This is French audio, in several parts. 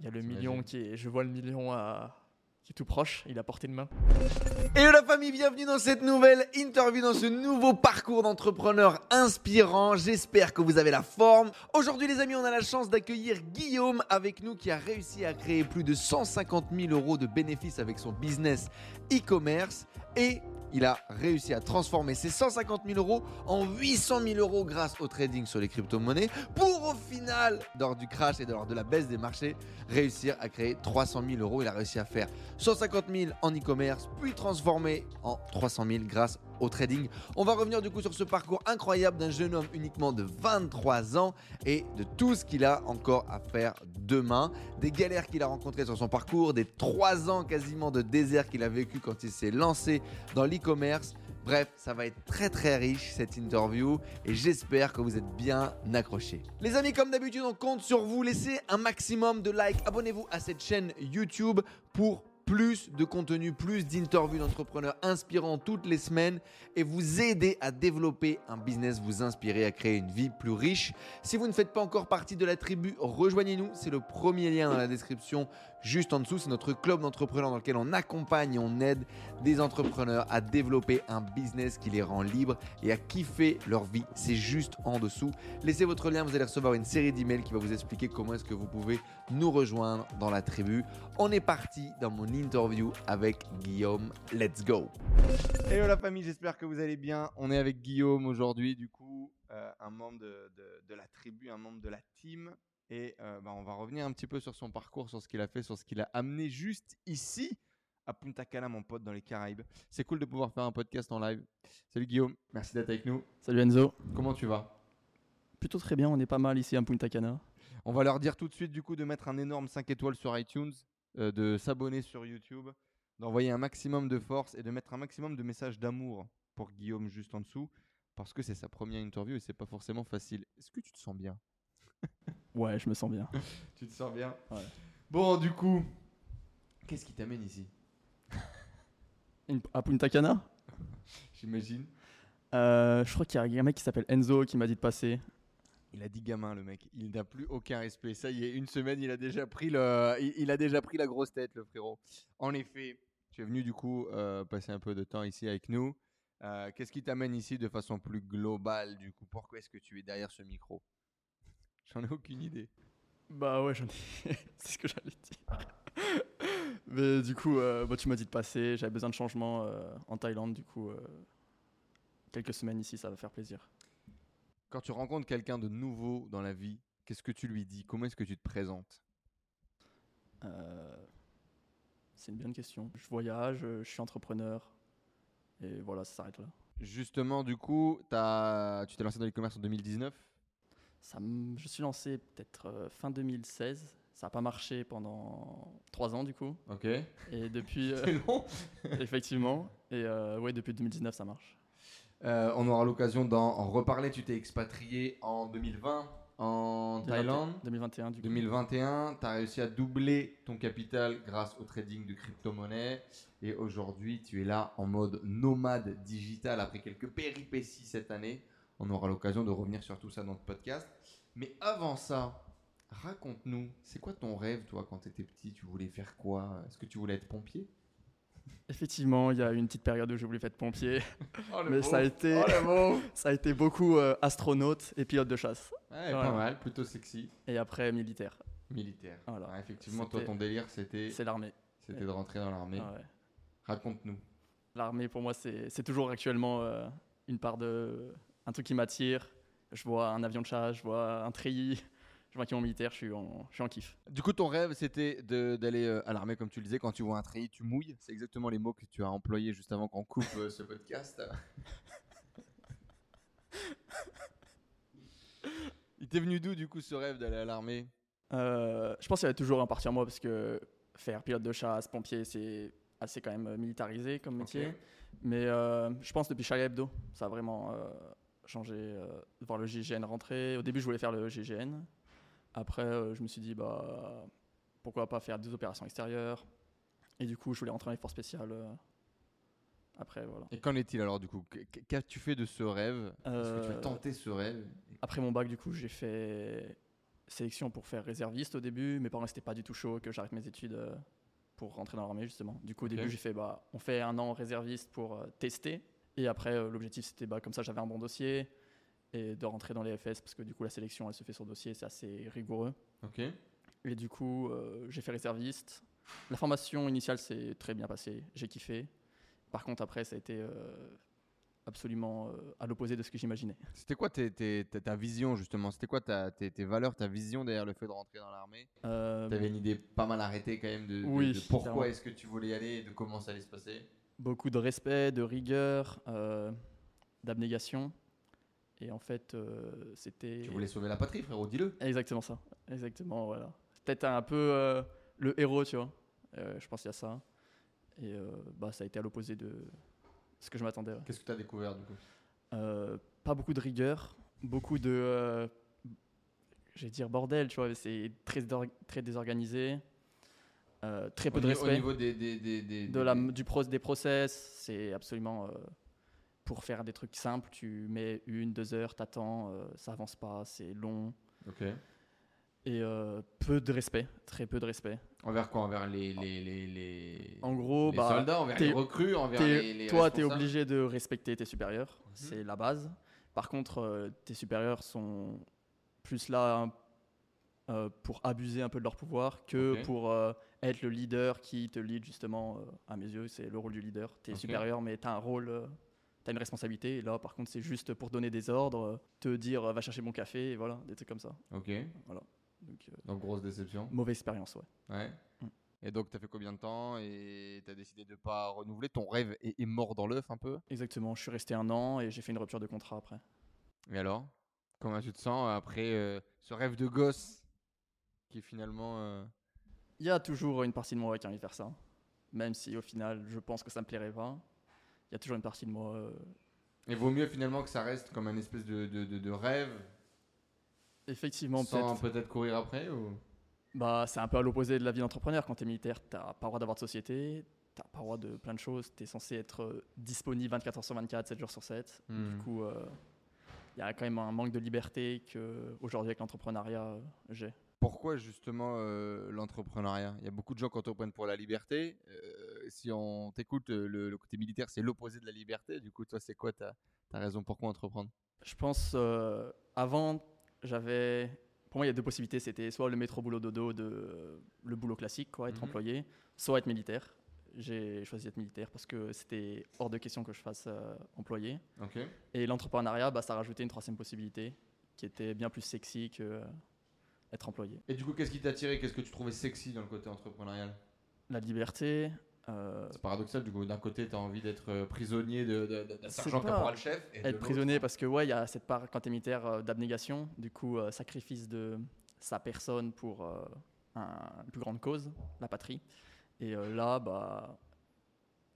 il y a le million qui est. Je vois le million à, qui est tout proche, il est à portée de main. Hello la famille, bienvenue dans cette nouvelle interview, dans ce nouveau parcours d'entrepreneur inspirant. J'espère que vous avez la forme. Aujourd'hui les amis, on a la chance d'accueillir Guillaume avec nous qui a réussi à créer plus de 150 000 euros de bénéfices avec son business e-commerce et il a réussi à transformer ces 150 000 euros en 800 000 euros grâce au trading sur les crypto-monnaies pour au final, lors du crash et lors de la baisse des marchés, réussir à créer 300 000 euros. Il a réussi à faire 150 000 en e-commerce, puis transformer en 300 000 grâce au trading. On va revenir du coup sur ce parcours incroyable d'un jeune homme uniquement de 23 ans et de tout ce qu'il a encore à faire demain, des galères qu'il a rencontrées sur son parcours, des 3 ans quasiment de désert qu'il a vécu quand il s'est lancé dans l'e-commerce. Bref, ça va être très très riche cette interview et j'espère que vous êtes bien accrochés. Les amis, comme d'habitude, on compte sur vous. Laissez un maximum de likes. Abonnez-vous à cette chaîne YouTube pour plus de contenu, plus d'interviews d'entrepreneurs inspirants toutes les semaines et vous aider à développer un business, vous inspirer à créer une vie plus riche. Si vous ne faites pas encore partie de la tribu, rejoignez-nous. C'est le premier lien dans la description juste en dessous. C'est notre club d'entrepreneurs dans lequel on accompagne et on aide des entrepreneurs à développer un business qui les rend libres et à kiffer leur vie. C'est juste en dessous. Laissez votre lien, vous allez recevoir une série d'emails qui va vous expliquer comment est-ce que vous pouvez nous rejoindre dans la tribu. On est parti dans mon interview avec Guillaume. Let's go. Hello famille, j'espère que allez bien? On est avec Guillaume aujourd'hui, du coup, euh, un membre de, de- de la tribu, un membre de la team. Et euh, bah, on va revenir un petit peu sur son parcours, sur ce qu'il a fait, sur ce qu'il a amené juste ici à Punta Cana, mon pote, dans les Caraïbes. C'est cool de pouvoir faire un podcast en live. Salut Guillaume, merci d'être avec nous. Salut Enzo. Comment tu vas? Plutôt très bien, on est pas mal ici à Punta Cana. On va leur dire tout de suite du coup de mettre un énorme 5 étoiles sur iTunes, euh, de s'abonner sur YouTube, d'envoyer un maximum de force et de mettre un maximum de messages d'amour pour Guillaume juste en dessous parce que c'est sa première interview et c'est pas forcément facile. Est-ce que tu te sens bien? Ouais, je me sens bien. Tu te sens bien? Ouais. Bon, du coup, qu'est-ce qui t'amène ici? Une- À Punta Cana? J'imagine. Euh, Je crois qu'il y a un mec qui s'appelle Enzo qui m'a dit de passer. Il a dit gamin le mec, il n'a plus aucun respect. Ça y est, une semaine, il a déjà pris le, il, il a déjà pris la grosse tête le frérot. En effet, tu es venu du coup euh, passer un peu de temps ici avec nous. Euh, Qu'est-ce qui t'amène ici de façon plus globale du coup? Pourquoi est-ce que tu es derrière ce micro? J'en ai aucune idée. Bah ouais, j'en ai. C'est ce que j'allais dire. Mais du coup, euh, bah, tu m'as dit de passer. J'avais besoin de changement euh, en Thaïlande. Du coup, quelques semaines ici, ça va faire plaisir. Quand tu rencontres quelqu'un de nouveau dans la vie, qu'est-ce que tu lui dis? Comment est-ce que tu te présentes? C'est une bonne question. Je voyage, je suis entrepreneur. Et voilà, ça s'arrête là. Justement, du coup, as, tu t'es lancé dans l'e-commerce en 2019 Ça m- je suis lancé peut-être euh, fin 2016. Ça n'a pas marché pendant trois ans du coup. Ok. Et depuis, euh, C'est long effectivement. Et euh, ouais, depuis 2019, ça marche. Euh, on aura l'occasion d'en reparler. Tu t'es expatrié en 2020 en Thaïlande. 2021 du coup. 2021, tu as réussi à doubler ton capital grâce au trading de crypto-monnaies. Et aujourd'hui, tu es là en mode nomade digital après quelques péripéties cette année. On aura l'occasion de revenir sur tout ça dans le podcast. Mais avant ça, raconte-nous, c'est quoi ton rêve, toi, quand tu étais petit? Tu voulais faire quoi? Est-ce que tu voulais être pompier? Effectivement, il y a eu une petite période où j'ai voulu être pompier. oh, Mais ça a été, ça a été beaucoup euh, astronaute et pilote de chasse. Ouais. Pas mal, plutôt sexy. Et après, militaire. Militaire. Voilà. Effectivement, toi, ton délire, c'était C'est l'armée. c'était de rentrer dans l'armée. Ah ouais. Raconte-nous. L'armée, pour moi, c'est c'est toujours actuellement euh, une part de. un truc qui m'attire. Je vois un avion de chasse, je vois un treillis, je vois un camion militaire, je suis en, je suis en kiff. Du coup, ton rêve, c'était d'aller euh, à l'armée, comme tu le disais. Quand tu vois un treillis, tu mouilles. C'est exactement les mots que tu as employés juste avant qu'on coupe euh, ce podcast. Il t'est venu d'où, du coup, ce rêve d'aller à l'armée? Euh, je pense qu'il y avait toujours un parti en moi parce que faire pilote de chasse, pompier, c'est assez quand même militarisé comme métier. Mais euh, je pense depuis Charlie Hebdo, ça a vraiment changé de voir le GIGN rentrer. Au début, je voulais faire le GIGN. Après, euh, je me suis dit, bah, pourquoi pas faire des opérations extérieures. Et du coup, je voulais rentrer dans les forces spéciales. euh, après, voilà. Et qu'en est-il alors, du coup? Qu- Qu'as-tu fait de ce rêve? Est-ce que tu as Euh, tenté ce rêve? Après mon bac, du coup, j'ai fait sélection pour faire réserviste au début. Mes parents n'étaient pas du tout chauds que j'arrête mes études euh, pour rentrer dans l'armée, justement. Du coup, au début, j'ai fait bah, on fait un an réserviste pour tester. Et après, l'objectif, c'était bah, comme ça, j'avais un bon dossier et de rentrer dans les FS parce que du coup, la sélection, elle se fait sur dossier, c'est assez rigoureux. Ok. Et du coup, euh, j'ai fait réserviste. La formation initiale s'est très bien passée, j'ai kiffé. Par contre, après, ça a été euh, absolument euh, à l'opposé de ce que j'imaginais. C'était quoi tes- tes- ta, ta vision justement? C'était quoi ta- tes, tes valeurs, ta vision derrière le fait de rentrer dans l'armée? Euh, T'avais une idée pas mal arrêtée quand même de, de- Oui, de pourquoi est-ce que tu voulais y aller et de comment ça allait se passer? Beaucoup de respect, de rigueur, d'abnégation. Et en fait, euh, c'était Tu voulais sauver la patrie, frérot, dis-le. exactement ça. Exactement, voilà. Peut-être un peu euh, le héros, tu vois. Euh, je pense qu'il y a ça. Et euh, bah, ça a été à l'opposé de ce que je m'attendais. ouais. Qu'est-ce que tu as découvert du coup? Euh, pas beaucoup de rigueur, beaucoup de, euh, je vais dire bordel, tu vois. C'est très, très désorganisé, très peu au, de ni- au respect. niveau des, des, des, des- de des- la, du pro, des process, c'est absolument pour faire des trucs simples, tu mets une, deux heures, t'attends, euh, ça avance pas, c'est long Ok. et euh, peu de respect, très peu de respect. Envers quoi? Envers les, les, les, les, En gros, les bah, soldats, envers les recrues, envers t'es- les, les toi, tu es obligé de respecter tes supérieurs, Mhm. c'est la base. Par contre, euh, tes supérieurs sont plus là euh, pour abuser un peu de leur pouvoir que pour euh, être le leader qui te lead justement, euh, à mes yeux, c'est le rôle du leader. Tu es supérieur, mais tu as un rôle, tu as une responsabilité. Et là, par contre, c'est juste pour donner des ordres, te dire va chercher mon café, et voilà, des trucs comme ça. Ok. Donc, euh, Donc grosse déception. mauvaise expérience, ouais. Ouais. Mm. Et donc, tu as fait combien de temps et tu as décidé de pas renouveler? Ton rêve est, est mort dans l'œuf un peu? Exactement, je suis resté un an et j'ai fait une rupture de contrat après. Et alors? Comment tu te sens après euh, ce rêve de gosse qui finalement. euh, Il y a toujours une partie de moi qui a envie de faire ça, même si au final, je pense que ça me plairait pas. Il y a toujours une partie de moi. euh, Il vaut mieux finalement que ça reste comme un espèce de, de, de- de rêve Effectivement, sans peut-être. peut-être courir après ou... Bah, c'est un peu à l'opposé de la vie d'entrepreneur. Quand tu es militaire, tu pas le droit d'avoir de société, tu pas le droit de plein de choses. Tu es censé être euh, disponible 24 heures sur 24, 7 jours sur 7. Hmm. Du coup, euh, il y a quand même un manque de liberté que aujourd'hui avec l'entrepreneuriat, euh, j'ai. Pourquoi justement euh, l'entrepreneuriat? Il y a beaucoup de gens qui entreprennent pour la liberté. Si on t'écoute, euh, le, le côté militaire, c'est l'opposé de la liberté. Du coup, toi, c'est quoi ta, ta raison pourquoi entreprendre? Je pense, euh, avant, j'avais. Pour moi, il y a deux possibilités. C'était soit le métro boulot dodo, de, euh, le boulot classique, quoi, être Mhm. employé, soit être militaire. J'ai choisi d'être militaire parce que c'était hors de question que je fasse euh, employé. Ok. Et l'entrepreneuriat, bah, ça rajoutait une troisième possibilité qui était bien plus sexy que euh, être employé. Et du coup, qu'est-ce qui t'a attiré? Qu'est-ce que tu trouvais sexy dans le côté entrepreneurial? La liberté, euh, C'est paradoxal, du coup, d'un côté, tu as envie d'être euh, prisonnier de, de- de- d'un sergent pas- caporal chef. Et de être prisonnier parce que ouais, il y a cette part quand tu es militaire euh, d'abnégation, du coup euh, sacrifice de sa personne pour euh, un- une plus grande cause, la patrie. Et euh, là, bah,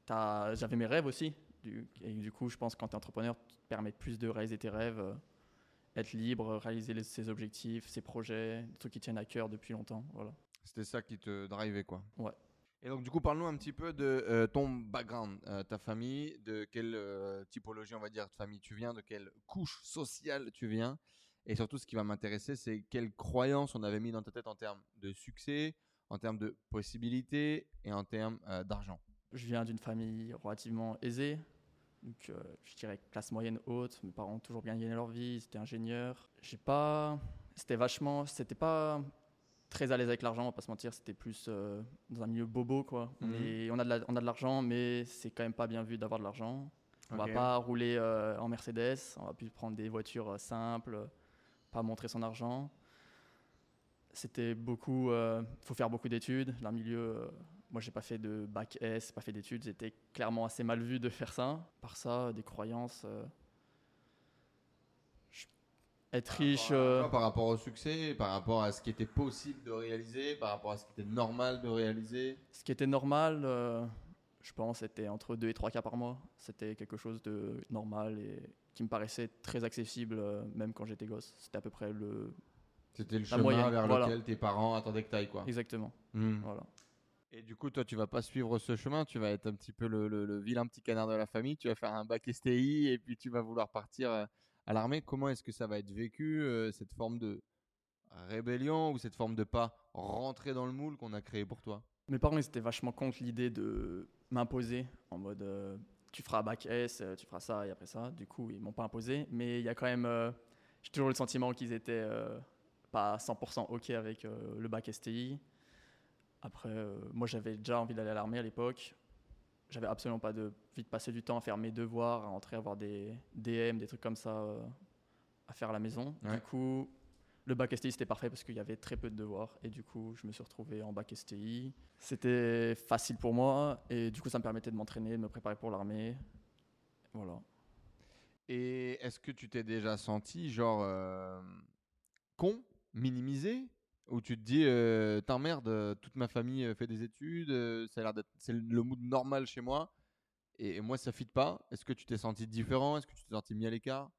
t'as- j'avais mes rêves aussi. Du, et du coup, je pense que quand tu es entrepreneur, tu te permets plus de réaliser tes rêves, euh, être libre, réaliser les- ses objectifs, ses projets, des trucs qui tiennent à cœur depuis longtemps. Voilà. C'était ça qui te drivait, quoi. Ouais. Et donc, du coup, parle-nous un petit peu de euh, ton background, euh, ta famille, de quelle euh, typologie, on va dire, de famille tu viens, de quelle couche sociale tu viens. Et surtout, ce qui va m'intéresser, c'est quelles croyances on avait mis dans ta tête en termes de succès, en termes de possibilités et en termes d'argent. Je viens d'une famille relativement aisée, donc je dirais classe moyenne haute. Mes parents ont toujours bien gagné leur vie, ils étaient ingénieurs. J'ai pas, c'était vachement, c'était pas très à l'aise avec l'argent, on va pas se mentir. C'était plus euh, dans un milieu bobo quoi. On, Mhm. est- on a de la- on a de l'argent, mais c'est quand même pas bien vu d'avoir de l'argent. On Ok. va pas rouler euh, en Mercedes, on va plus prendre des voitures euh, simples, pas montrer son argent. C'était beaucoup, euh, faut faire beaucoup d'études. Dans le milieu, moi j'ai pas fait de bac S, pas fait d'études, c'était clairement assez mal vu de faire ça. Par ça, des croyances. Être riche. Par rapport à euh, quoi Par rapport au succès, par rapport à ce qui était possible de réaliser, par rapport à ce qui était normal de réaliser. Ce qui était normal, euh, je pense, c'était entre 2 et 3 cas par mois. C'était quelque chose de normal et qui me paraissait très accessible, euh, même quand j'étais gosse. C'était à peu près le. C'était le chemin moyenne, vers voilà. lequel tes parents attendaient que tu ailles, quoi. Exactement. Hmm. Voilà. Et du coup, toi, tu vas pas suivre ce chemin, tu vas être un petit peu le, le- le vilain petit canard de la famille, tu vas faire un bac STI et puis tu vas vouloir partir euh, à l'armée. Comment est-ce que ça va être vécu, euh, cette forme de rébellion ou cette forme de pas rentrer dans le moule qu'on a créé pour toi? Mes parents, ils étaient vachement contre l'idée de m'imposer en mode euh, tu feras bac S, euh, tu feras ça et après ça. Du coup, ils m'ont pas imposé. Mais il y a quand même. J'ai toujours le sentiment qu'ils étaient pas 100% OK avec le bac STI. Après, moi, j'avais déjà envie d'aller à l'armée à l'époque. J'avais absolument pas de de passer du temps à faire mes devoirs, à rentrer, à avoir des DM, des trucs comme ça euh, à faire à la maison. Ouais. Du coup, le bac STI, c'était parfait parce qu'il y avait très peu de devoirs. Et du coup, je me suis retrouvé en bac STI. C'était facile pour moi. Et du coup, ça me permettait de m'entraîner, de me préparer pour l'armée. Voilà. Et est-ce que tu t'es déjà senti genre euh, con, minimisé? Ou tu te dis, euh, t'emmerdes, euh, toute ma famille euh, fait des études, euh, ça a l'air d'être, c'est le mood normal chez moi, et, et moi ça fit pas Est-ce que tu t'es senti différent? Est-ce que tu t'es senti mis à l'écart?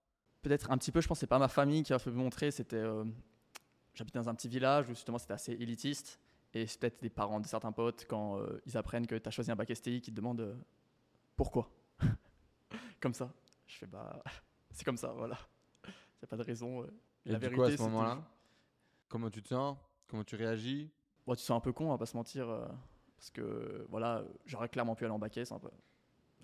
Peut-être un petit peu, je pense que c'est pas ma famille qui a fait me montrer. C'était. euh, J'habitais dans un petit village où justement c'était assez élitiste. Et c'est peut-être des parents de certains potes, quand ils apprennent que tu as choisi un bac STI, qui te demandent pourquoi? comme ça. Je fais bah. C'est comme ça, voilà. Il n'y a pas de raison. Et La du vérité, coup, à ce moment-là, comment tu te sens? Comment tu réagis? Bon, tu te sens un peu con, on va pas se mentir, euh, parce que voilà, j'aurais clairement pu aller en bac S, un peu,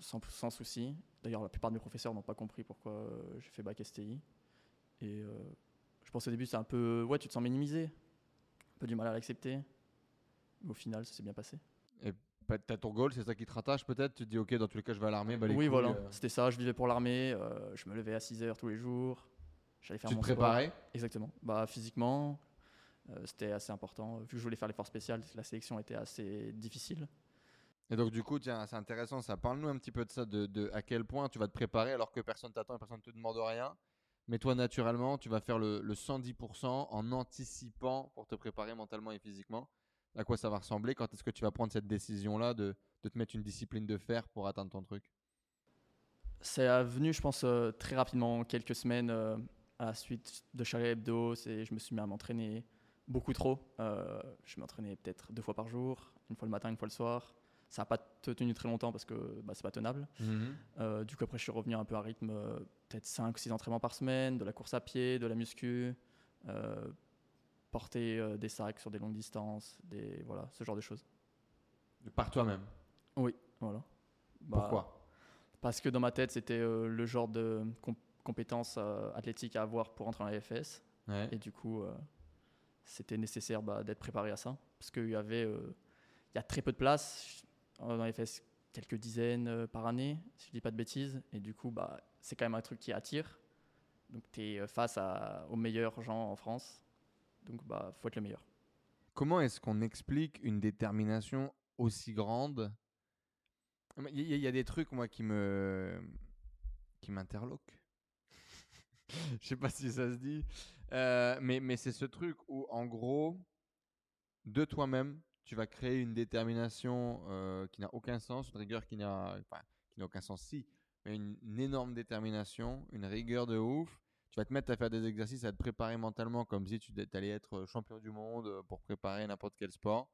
sans, sans souci. D'ailleurs, la plupart de mes professeurs n'ont pas compris pourquoi euh, j'ai fait bac STI. Et euh, je pense au début, c'est un peu, ouais, tu te sens minimisé, un peu du mal à l'accepter. Mais au final, ça s'est bien passé. Bah, T'as ton goal, c'est ça qui te rattache peut-être? Tu te dis, ok, dans tous les cas, je vais à l'armée. Bah, oui, couilles, voilà, euh, c'était ça. Je vivais pour l'armée, je me levais à 6 heures tous les jours. J'allais faire tu te mon sport. préparais Exactement. Bah, physiquement, c'était assez important. Vu que je voulais faire l'effort spécial, la sélection était assez difficile. Et donc, du coup, tiens, c'est intéressant ça. Parle-nous un petit peu de ça, de, de à quel point tu vas te préparer alors que personne t'attend et personne ne te demande rien. Mais toi, naturellement, tu vas faire le, le 110% en anticipant pour te préparer mentalement et physiquement. À quoi ça va ressembler? Quand est-ce que tu vas prendre cette décision-là de, de te mettre une discipline de fer pour atteindre ton truc? C'est euh, venu, je pense, euh, très rapidement, quelques semaines euh, à la suite de Charlie Hebdo. Je me suis mis à m'entraîner beaucoup trop. Euh, je m'entraînais peut-être deux fois par jour, une fois le matin, une fois le soir. Ça n'a pas te- tenu très longtemps parce que bah, c'est pas tenable. Euh, du coup, après, je suis revenu un peu à rythme, euh, peut-être 5-6 entraînements par semaine, de la course à pied, de la muscu, euh, porter des sacs sur des longues distances, des, voilà, ce genre de choses. Par toi-même. Voilà. Bah, Pourquoi? Parce que dans ma tête, c'était le genre de com- compétences euh, athlétiques à avoir pour entrer en AFS. Ouais. Et du coup, c'était nécessaire bah, d'être préparé à ça. Parce qu'il y avait euh, il y a très peu de places. Euh, Dans l'AFS, quelques dizaines euh, par année, si je dis pas de bêtises. Et du coup, bah, c'est quand même un truc qui attire. Donc, tu es face à- aux meilleurs gens en France. Donc, bah, faut être le meilleur. Comment est-ce qu'on explique une détermination aussi grande? Il y, y a des trucs moi qui me qui m'interloquent. Je sais pas si ça se dit, Euh, mais c'est ce truc où en gros de toi-même tu vas créer une détermination euh, qui n'a aucun sens, une rigueur qui n'a aucun sens si, mais une, énorme détermination, une rigueur de ouf. Tu vas te mettre à faire des exercices, à te préparer mentalement comme si tu allais être champion du monde euh, pour préparer n'importe quel sport.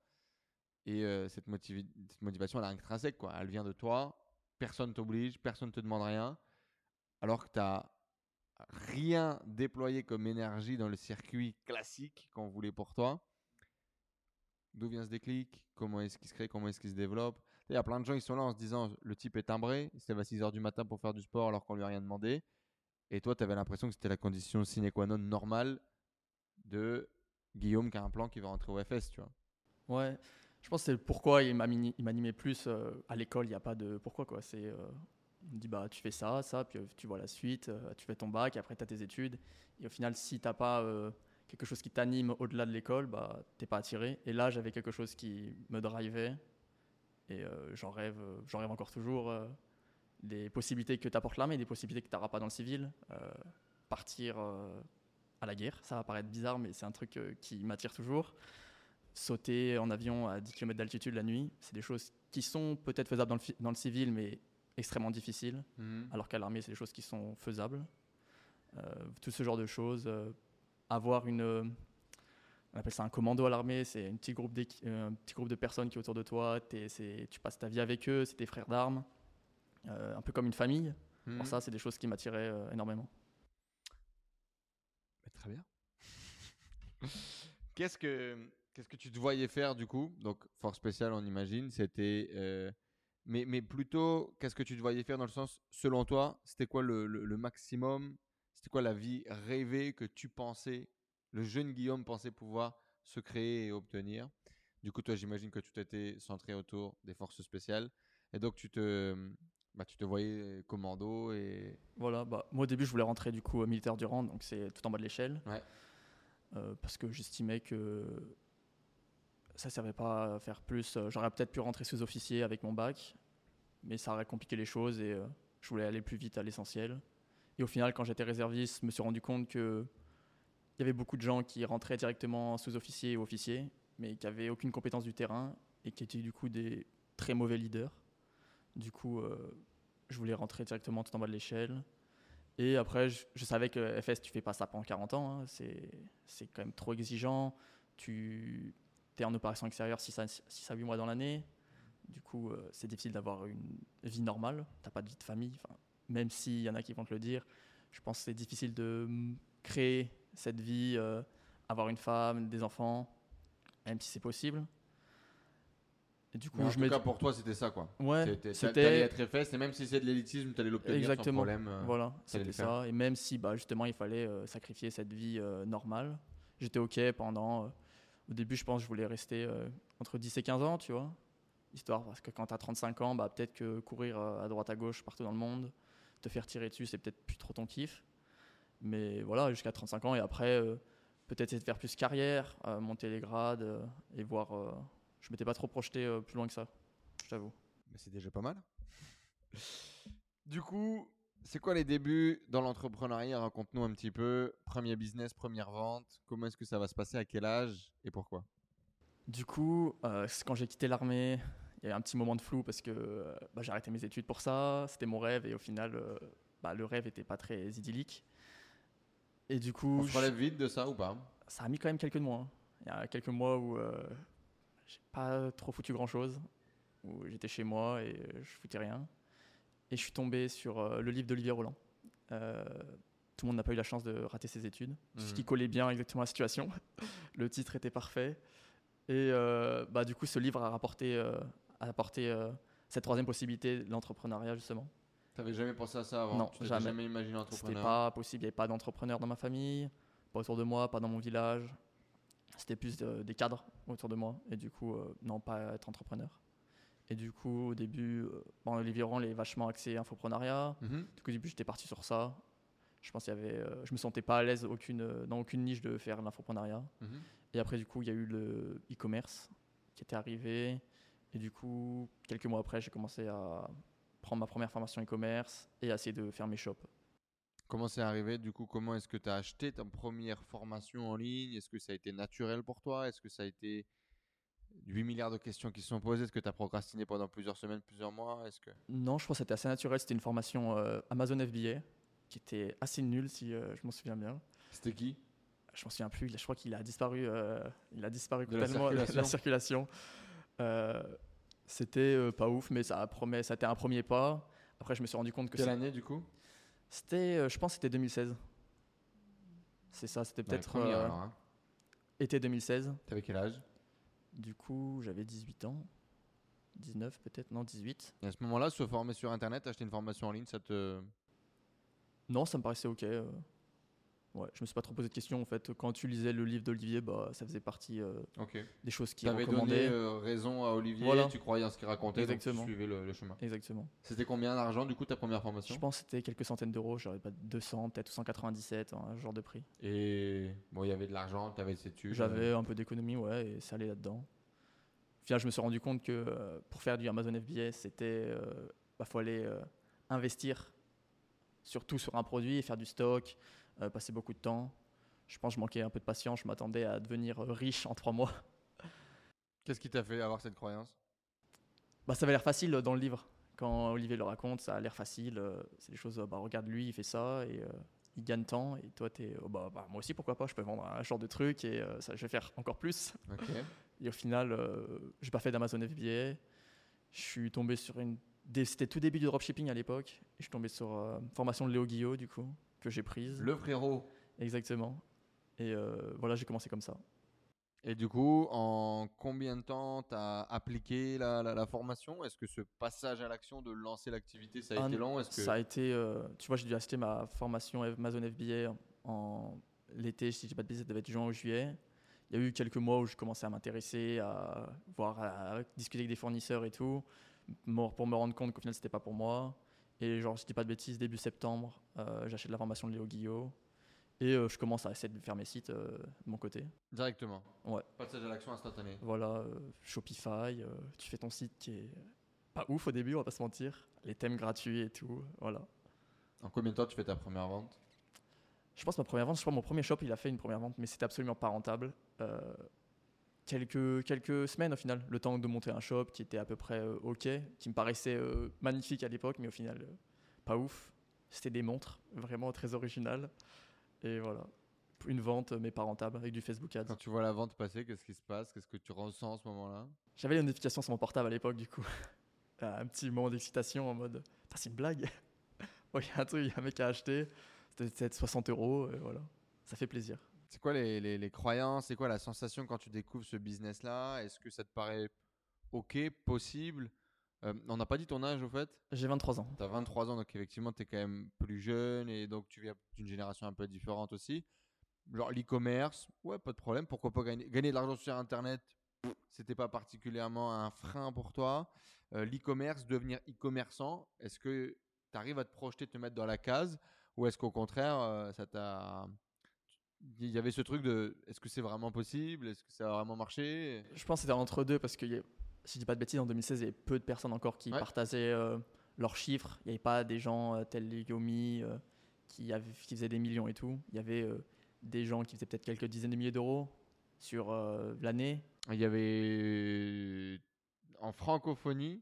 Et euh, cette, cette motivation, elle est intrinsèque, quoi. Elle vient de toi. Personne t'oblige, personne te demande rien. Alors que tu n'as rien déployé comme énergie dans le circuit classique qu'on voulait pour toi. D'où vient ce déclic? Comment est-ce qu'il se crée? Comment est-ce qu'il se développe? Il y a plein de gens qui sont là en se disant le type est timbré, il se lève à 6 h du matin pour faire du sport alors qu'on lui a rien demandé. Et toi, tu avais l'impression que c'était la condition sine qua non normale de Guillaume qui a un plan qui va rentrer au FS, tu vois. Ouais, je pense que c'est pourquoi il m'animait plus euh, à l'école. Il n'y a pas de pourquoi quoi. C'est euh, on dit bah tu fais ça, ça, puis euh, tu vois la suite, euh, tu fais ton bac, et après tu as tes études. Et au final, si t'as pas euh, quelque chose qui t'anime au-delà de l'école, bah t'es pas attiré. Et là, j'avais quelque chose qui me drivait et j'en rêve, j'en rêve encore toujours. euh, des possibilités que t'apporte l'armée, des possibilités que t'auras pas dans le civil. partir à la guerre, ça va paraître bizarre, mais c'est un truc qui m'attire toujours sauter en avion à 10 km d'altitude la nuit, c'est des choses qui sont peut-être faisables dans le civil, mais extrêmement difficiles, alors qu'à l'armée, c'est des choses qui sont faisables. Euh, tout ce genre de choses. euh, avoir une. euh, on appelle ça un commando à l'armée, c'est un petit groupe, de personnes qui est autour de toi, tu passes ta vie avec eux, c'est tes frères d'armes, euh, un peu comme une famille. Mhm. Alors ça, c'est des choses qui m'attiraient euh, énormément. Mais très bien. Qu'est-ce que qu'est-ce que tu te voyais faire du coup? Donc force spéciale, on imagine, c'était. Mais, mais plutôt, qu'est-ce que tu te voyais faire dans le sens, selon toi, c'était quoi le, le- le maximum? C'était quoi la vie rêvée que tu pensais, le jeune Guillaume pensait pouvoir se créer et obtenir? Du coup, toi, j'imagine que tout était centré autour des forces spéciales. Et donc, tu te, bah, tu te voyais commando et. Voilà, bah, moi au début je voulais rentrer du coup militaire du rang, donc c'est tout en bas de l'échelle. Ouais. Euh, parce que j'estimais que ça servait pas à faire plus. Euh, J'aurais peut-être pu rentrer sous-officier avec mon bac, mais ça aurait compliqué les choses et euh, je voulais aller plus vite à l'essentiel. Et au final, quand j'étais réserviste, je me suis rendu compte que il y avait beaucoup de gens qui rentraient directement sous-officier ou officier, mais qui n'avaient aucune compétence du terrain et qui étaient du coup des très mauvais leaders. Du coup, euh, je voulais rentrer directement tout en bas de l'échelle. Et après, je, savais que FS, tu fais pas ça pendant 40 ans. hein. C'est quand même trop exigeant. Tu es en opération extérieure 6 à, 6 à 8 mois dans l'année. Du coup, euh, c'est difficile d'avoir une vie normale. Tu pas de vie de famille. Enfin, même s'il y en a qui vont te le dire, je pense que c'est difficile de créer cette vie, euh, avoir une femme, des enfants, même si c'est possible. Et du coup, en je tout me cas, pour toi, c'était ça quoi. ouais, c'était être FS et même si c'est de l'élitisme, t'allais l'obtenir sans Exactement. problème. euh. Voilà, c'était ça. Et même si bah, justement il fallait euh, sacrifier cette vie euh, normale, j'étais OK pendant. Au début, je pense que je voulais rester euh, entre 10 et 15 ans, tu vois. Histoire, parce que quand tu as 35 ans, bah, peut-être que courir euh, à droite à gauche partout dans le monde, te faire tirer dessus, c'est peut-être plus trop ton kiff. Mais voilà, jusqu'à 35 ans. Et après, euh, peut-être essayer de faire plus carrière, euh, monter les grades euh, et voir. euh, je m'étais pas trop projeté euh, plus loin que ça, je t'avoue. Mais c'est déjà pas mal. Du coup, c'est quoi les débuts dans l'entrepreneuriat? Raconte-nous un petit peu. Premier business, première vente. Comment est-ce que ça va se passer? À quel âge? Et pourquoi? Du coup, euh, quand j'ai quitté l'armée, il y a eu un petit moment de flou parce que euh, bah, j'ai arrêté mes études pour ça. C'était mon rêve et au final, euh, bah, le rêve n'était pas très idyllique. Et du coup, On se je- relève vite de ça ou pas? Ça a mis quand même quelques mois. hein. Il y a quelques mois où euh, j'ai pas trop foutu grand chose, où j'étais chez moi et je foutais rien. Et je suis tombé sur euh, le livre d'Olivier Roland. Euh, tout le monde n'a pas eu la chance de rater ses études, ce qui Mhm. collait bien exactement à la situation. le titre était parfait. Et euh, bah, du coup, ce livre a rapporté, a apporté cette troisième possibilité de l'entrepreneuriat, justement. T'avais jamais pensé à ça avant? Non, Tu jamais. jamais imaginé C'était entrepreneur pas possible, il n'y avait pas d'entrepreneur dans ma famille, pas autour de moi, pas dans mon village. C'était plus des cadres autour de moi. Et du coup, euh, non, pas être entrepreneur. Et du coup, au début, euh, bon, Olivier Roland est vachement axé infoprenariat. Mhm. Du coup, au début, j'étais parti sur ça. Je pense qu'il y avait, euh, je me sentais pas à l'aise aucune, euh, dans aucune niche de faire l'infoprenariat. Mhm. Et après, du coup, il y a eu le e-commerce qui était arrivé. Et du coup, quelques mois après, j'ai commencé à prendre ma première formation e-commerce et à essayer de faire mes shops. Comment c'est arrivé? Du coup, comment est-ce que tu as acheté ta première formation en ligne? Est-ce que ça a été naturel pour toi? Est-ce que ça a été 8 milliards de questions qui se sont posées Est-ce que tu as procrastiné pendant plusieurs semaines, plusieurs mois Est-ce que Non, je crois que c'était assez naturel. C'était une formation euh, Amazon FBA qui était assez nulle, si euh, je m'en souviens bien. c'était qui? Je m'en souviens plus. Je crois qu'il a disparu. euh, il a disparu De la complètement de la circulation. circulation. Euh, c'était euh, pas ouf, mais ça a promis, ça a été un premier pas. Après, je me suis rendu compte que Quelle année du coup? C'était, euh, je pense, que c'était 2016. C'est ça. C'était peut-être euh, hein. été 2016. T'avais quel âge? Du coup, j'avais 18 ans. 19 peut-être, non 18. Et à ce moment-là, se former sur Internet, acheter une formation en ligne, ça te... Non, ça me paraissait ok. euh. Ouais, je me suis pas trop posé de questions en fait. Quand tu lisais le livre d'Olivier, bah, ça faisait partie euh, des choses qui T'avais recommandaient. donné euh, raison à Olivier, Voilà. tu croyais en ce qu'il racontait, Exactement. donc tu suivais le, le chemin. Exactement. C'était combien d'argent du coup ta première formation? Je pense que c'était quelques centaines d'euros, j'aurais pas 200, peut-être 197, un genre de prix. Et bon, il y avait de l'argent, t'avais ces études. J'avais un peu d'économie, ouais, et ça allait là-dedans. Au final, je me suis rendu compte que euh, pour faire du Amazon FBA, c'était, euh, bah, fallait euh, investir surtout sur un produit et faire du stock, euh, passer beaucoup de temps. Je pense que je manquais un peu de patience, je m'attendais à devenir euh, riche en trois mois. Qu'est-ce qui t'a fait avoir cette croyance? Bah, ça avait l'air facile euh, dans le livre. Quand Olivier le raconte, ça a l'air facile. euh, c'est des choses, euh, bah, regarde lui, il fait ça et euh, il gagne tant. Et toi, t'es, oh, bah, bah, moi aussi, pourquoi pas, je peux vendre un genre de truc et euh, ça, je vais faire encore plus. Et au final, euh, j'ai pas fait d'Amazon FBA. Je suis tombé sur une. C'était tout début du dropshipping à l'époque. Je suis tombé sur euh, une formation de Léo Guillot, du coup, que j'ai prise. Le frérot. Exactement. Et euh, voilà, j'ai commencé comme ça. Et du coup, en combien de temps tu as appliqué la, la- la formation? Est-ce que ce passage à l'action de lancer l'activité, ça a Ah, été long? Que... Ça a été, euh, tu vois, j'ai dû acheter ma formation Amazon FBA en l'été, si je dis pas de bêtises, ça devait être juin ou juillet. Il y a eu quelques mois où je commençais à m'intéresser, à voir, à discuter avec des fournisseurs et tout, pour me rendre compte qu'au final c'était pas pour moi. Et genre, si je dis pas de bêtises, début septembre, euh, j'achète la formation de Léo Guillot et euh, je commence à essayer de faire mes sites euh, de mon côté. Directement Ouais. Passage à l'action instantané. Voilà, Shopify, tu fais ton site qui est pas ouf au début, on va pas se mentir. Les thèmes gratuits et tout, voilà. En combien de temps tu fais ta première vente? Je pense que ma première vente, je crois que mon premier shop, il a fait une première vente, mais c'était absolument pas rentable. Quelques, quelques semaines au final, le temps de monter un shop qui était à peu près euh, ok, qui me paraissait euh, magnifique à l'époque, mais au final, euh, pas ouf. C'était des montres, vraiment très originales. Et voilà, une vente, mais pas rentable, avec du Facebook Ads. Quand tu vois la vente passer, qu'est-ce qui se passe? Qu'est-ce que tu ressens à ce moment-là? J'avais les notifications sur mon portable à l'époque, du coup. un petit moment d'excitation en mode c'est une blague Oh, il y a un truc, il y a un mec qui a acheté, c'était peut-être 60 euros, et voilà. Ça fait plaisir. C'est quoi les, les- les croyances? C'est quoi la sensation quand tu découvres ce business-là? Est-ce que ça te paraît ok, possible? Euh, On n'a pas dit ton âge au fait? J'ai 23 ans. Tu as 23 ans, donc effectivement, tu es quand même plus jeune et donc tu viens d'une génération un peu différente aussi. Genre l'e-commerce, ouais, pas de problème. Pourquoi pas gagner, gagner de l'argent sur Internet C'était pas particulièrement un frein pour toi. Euh, l'e-commerce, devenir e-commerçant, est-ce que tu arrives à te projeter, te mettre dans la case? Ou est-ce qu'au contraire, euh, ça t'a. Il y avait ce truc de est-ce que c'est vraiment possible? Est-ce que ça a vraiment marché? Je pense que c'était entre deux parce que, y a- si je dis pas de bêtises, en 2016, il y avait peu de personnes encore qui Ouais. partageaient euh, leurs chiffres. Il n'y avait pas des gens euh, tels les Yomi euh, qui, avaient- qui faisaient des millions et tout. Il y avait des gens qui faisaient peut-être quelques dizaines de milliers d'euros sur l'année. Il y avait en francophonie.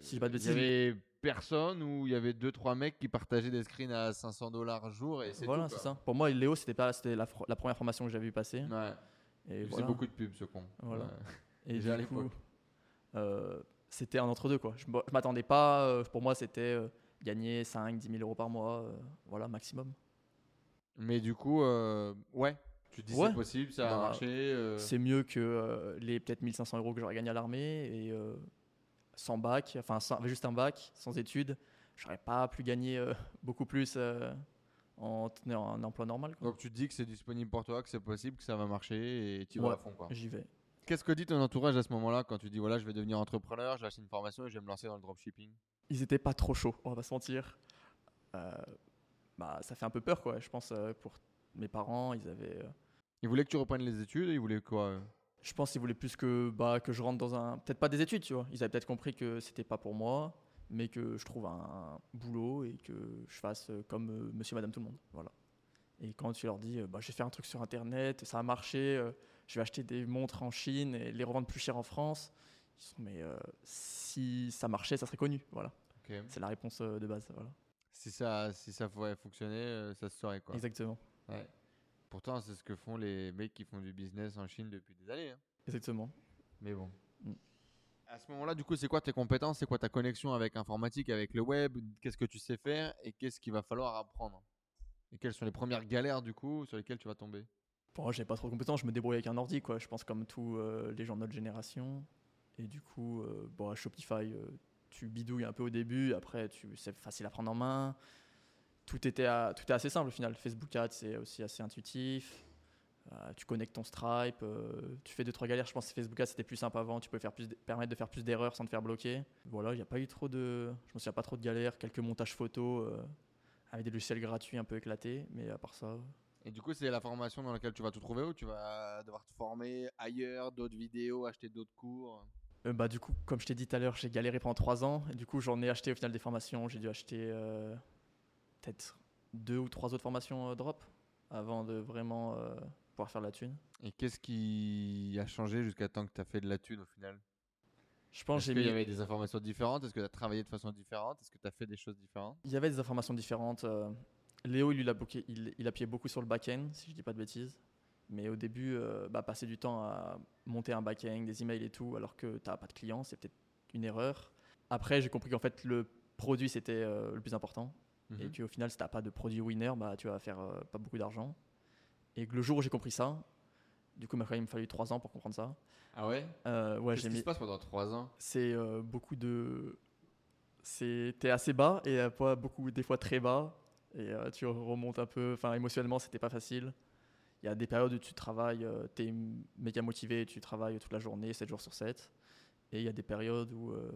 Si je dis pas de il y bêtises, avait personne où il y avait deux trois mecs qui partageaient des screens à 500 dollars jour et c'est Voilà, c'est ça. Pour moi, Léo, c'était pas, c'était la, première formation que j'avais vu passer. Ouais. Et Il faisait voilà. beaucoup de pubs ce con. Voilà. Ouais. Et Déjà à l'époque. euh, c'était un entre deux quoi. Je, je m'attendais pas. euh, pour moi, c'était euh, gagner 5, 10 000 euros par mois, voilà maximum. Mais du coup, ouais. Tu te dis Ouais. c'est possible, ça a Bah, marché. euh, C'est mieux que les peut-être 1500 euros que j'aurais gagné à l'armée et sans bac, enfin sans- juste un bac, sans études, j'aurais pas pu gagner euh, beaucoup plus euh, en tenant un emploi normal. quoi. Donc tu te dis que c'est disponible pour toi, que c'est possible, que ça va marcher et tu vas à fond quoi. J'y vais. Qu'est-ce que dit ton entourage à ce moment-là quand tu dis voilà je vais devenir entrepreneur, je acheter une formation et je vais me lancer dans le dropshipping? Ils étaient pas trop chauds, on va pas se mentir. Euh, bah, ça fait un peu peur quoi. Je pense pour mes parents, ils avaient. Ils voulaient que tu reprennes les études ils voulaient quoi Je pense qu'ils voulaient plus que, bah, que je rentre dans un. Peut-être pas des études, tu vois. Ils avaient peut-être compris que c'était pas pour moi, mais que je trouve un boulot et que je fasse euh, comme euh, monsieur, madame, tout le monde. Voilà. Et quand tu leur dis, euh, bah, je vais faire un truc sur internet, ça a marché, euh, je vais acheter des montres en Chine et les revendre plus cher en France, ils sont, mais euh, si ça marchait, ça serait connu. Voilà. C'est la réponse de base. Voilà. Si ça, si ça pouvait fonctionner, ça se saurait quoi. Exactement. Ouais. Pourtant, c'est ce que font les mecs qui font du business en Chine depuis des années. hein. Exactement. Mais bon. Mm. À ce moment-là, du coup, c'est quoi tes compétences? C'est quoi ta connexion avec informatique, avec le web? Qu'est-ce que tu sais faire? Et qu'est-ce qu'il va falloir apprendre? Et quelles sont les premières galères, du coup, sur lesquelles tu vas tomber? Bon, j'ai pas trop de compétences, je me débrouille avec un ordi, quoi. Je pense comme tous euh, les gens de notre génération. Et du coup, euh, bon, à Shopify, euh, tu bidouilles un peu au début, après, tu, c'est facile à prendre en main. Tout était, à- tout est assez simple au final. Facebook Ads, c'est aussi assez intuitif. Euh, tu connectes ton Stripe, euh, tu fais deux trois galères. Je pense que Facebook Ads c'était plus simple avant. Tu peux faire plus, permettre de faire plus d'erreurs sans te faire bloquer. Voilà, il n'y a pas eu trop de, je me souviens pas trop de galères. Quelques montages photos euh, avec des logiciels gratuits un peu éclatés, mais à part ça, Et du coup, c'est la formation dans laquelle tu vas tout trouver ou tu vas devoir te former ailleurs, d'autres vidéos, acheter d'autres cours? Bah, du coup, comme je t'ai dit tout à l'heure, j'ai galéré pendant trois ans. Et du coup, j'en ai acheté au final des formations. J'ai dû acheter peut-être deux ou trois autres formations euh, drop avant de vraiment euh, pouvoir faire de la thune. Et qu'est-ce qui a changé jusqu'à temps que tu as fait de la thune au final? Je pense qu'il j'ai y mis- avait des informations différentes? Est-ce que tu as travaillé de façon différente? Est-ce que tu as fait des choses différentes? Il y avait des informations différentes. euh, Léo, il, lui, il, a il, il appuyait beaucoup sur le back-end, si je dis pas de bêtises. Mais au début, euh, bah, passer du temps à monter un back-end, des emails et tout, alors que tu n'as pas de clients, c'est peut-être une erreur. Après, j'ai compris qu'en fait, le produit, c'était euh, le plus important. Et Mhm. qu'au final, si t'as pas de produit winner, bah, tu vas faire euh, pas beaucoup d'argent. Et que le jour où j'ai compris ça, du coup, il m'a quand même fallu trois ans pour comprendre ça. Ah ouais? Euh, ouais, Qu'est-ce qui mis. se passe pendant 3 ans? C'est euh, beaucoup de. C'est t'es assez bas et fois beaucoup des fois très bas et euh, tu remontes un peu. Enfin, émotionnellement, c'était pas facile. Il y a des périodes où tu travailles, euh, t'es méga motivé, tu travailles toute la journée, 7 jours sur 7. Et il y a des périodes où euh,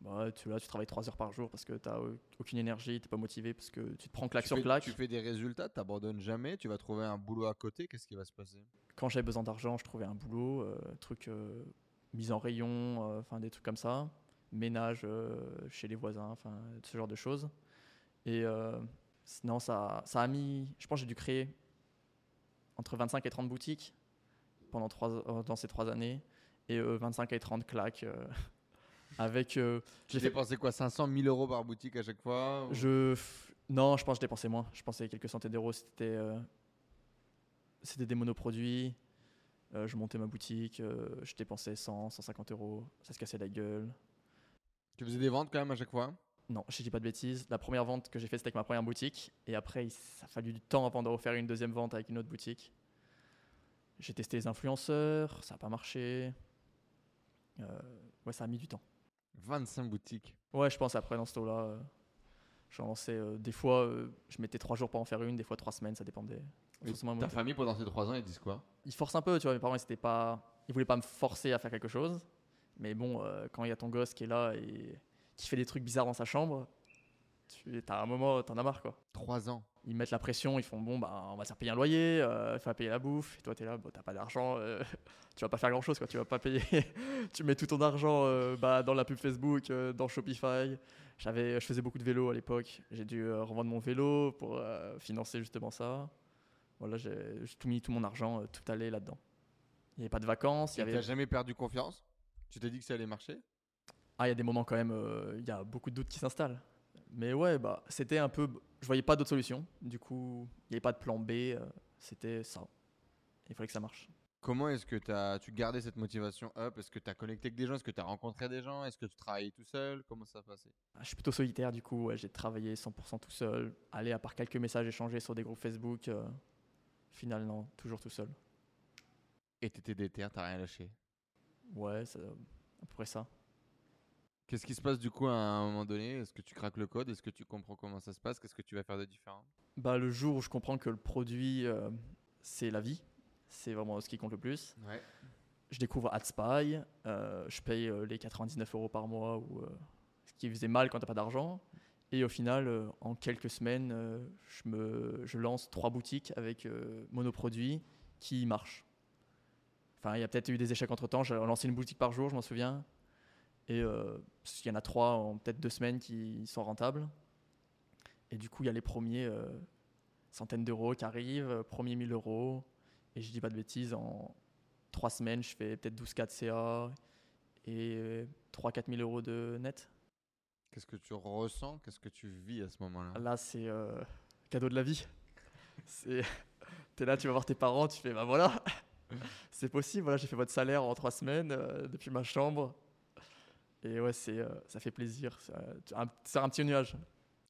bah, tu, là, tu travailles 3 heures par jour parce que tu n'as aucune énergie, tu pas motivé parce que tu te prends claque tu sur fais, claque. tu fais des résultats, t'abandonnes jamais, tu vas trouver un boulot à côté, qu'est-ce qui va se passer? Quand j'avais besoin d'argent, je trouvais un boulot, euh, truc euh, mise en rayon, euh, des trucs comme ça, ménage euh, chez les voisins, enfin ce genre de choses. Et euh, non, ça, ça a mis, je pense que j'ai dû créer entre 25 et 30 boutiques pendant euh, dans ces trois années et euh, 25 et 30 claques euh, avec euh, Tu j'ai fait dépensé quoi 500 1000 euros par boutique à chaque fois ou- je non je pense que je dépensais moins. Je pensais quelques centaines d'euros c'était euh, c'était des monoproduits. Euh, je montais ma boutique euh, je dépensais 100 150 euros. Ça se cassait la gueule. Tu faisais des ventes quand même à chaque fois? Non je dis pas de bêtises. La première vente que j'ai faite c'était avec ma première boutique. Et après il ça a fallu du temps avant de refaire une deuxième vente avec une autre boutique. J'ai testé les influenceurs ça n'a pas marché. Euh, ouais ça a mis du temps 25 boutiques. Ouais, je pense après dans ce taux-là, euh, j'en lançais euh, des fois, euh, je mettais trois jours pour en faire une, des fois trois semaines, ça dépendait. Et Ta famille pendant ces 3 ans, ils disent quoi? Ils forcent un peu, tu vois, mes parents, ils, pas, ils voulaient pas me forcer à faire quelque chose. Mais bon, quand il y a ton gosse qui est là et qui fait des trucs bizarres dans sa chambre, tu as un moment, t'en as marre, quoi. 3 ans. Ils mettent la pression, ils font bon, bah, on va te faire payer un loyer, euh, il faut payer la bouffe. Et toi, tu es là, bon, t'as pas d'argent, euh, tu vas pas faire grand chose, quoi. Tu vas pas payer. tu mets tout ton argent euh, bah, dans la pub Facebook, euh, dans Shopify. J'avais, je faisais beaucoup de vélo à l'époque. J'ai dû euh, revendre mon vélo pour financer justement ça. Voilà, j'ai tout mis tout mon argent, tout allait là-dedans. Il n'y avait pas de vacances. Et avait... T'as jamais perdu confiance? Tu t'es dit que ça allait marcher? Ah, il y a des moments quand même, il y a beaucoup de doutes qui s'installent. Mais ouais, bah, c'était un peu. Je voyais pas d'autre solution. Du coup, il n'y avait pas de plan B. euh, c'était ça. Il fallait que ça marche. Comment est-ce que t'as, tu gardais cette motivation up? Est-ce que tu as connecté avec des gens? Est-ce que tu as rencontré des gens? Est-ce que tu travaillais tout seul? Comment ça passait? Ah, Je suis plutôt solitaire, du coup. ouais, j'ai travaillé 100% tout seul. Aller, à part quelques messages échangés sur des groupes Facebook, euh, finalement, toujours tout seul. Et t'étais déter, t'as rien lâché? Ouais, c'est à peu près ça. Qu'est-ce qui se passe du coup à un moment donné? Est-ce que tu craques le code? Est-ce que tu comprends comment ça se passe? Qu'est-ce que tu vas faire de différent? Bah, le jour où je comprends que le produit, euh, c'est la vie, c'est vraiment ce qui compte le plus. Ouais. je découvre AdSpy, euh, je paye euh, les 99 euros par mois, ou, ce qui faisait mal quand t'as pas d'argent. Et au final, en quelques semaines, je, me, je lance trois boutiques avec monoproduits qui marchent. Enfin, il y a peut-être eu des échecs entre temps. J'ai lancé une boutique par jour, je m'en souviens. Et euh, il y en a trois en peut-être deux semaines qui sont rentables. Et du coup, il y a les premiers euh, centaines d'euros qui arrivent, euh, premiers 1000 euros. Et je dis pas de bêtises, en trois semaines, je fais peut-être 12 4 CA et 3-4 000 euros de net. Qu'est-ce que tu ressens? Qu'est-ce que tu vis à ce moment-là? Là, c'est euh, cadeau de la vie. C'est, t'es là, tu vas voir tes parents, tu fais, bah voilà, c'est possible. Voilà, j'ai fait votre salaire en trois semaines euh, depuis ma chambre. Et ouais, c'est, euh, ça fait plaisir. C'est un, un petit nuage.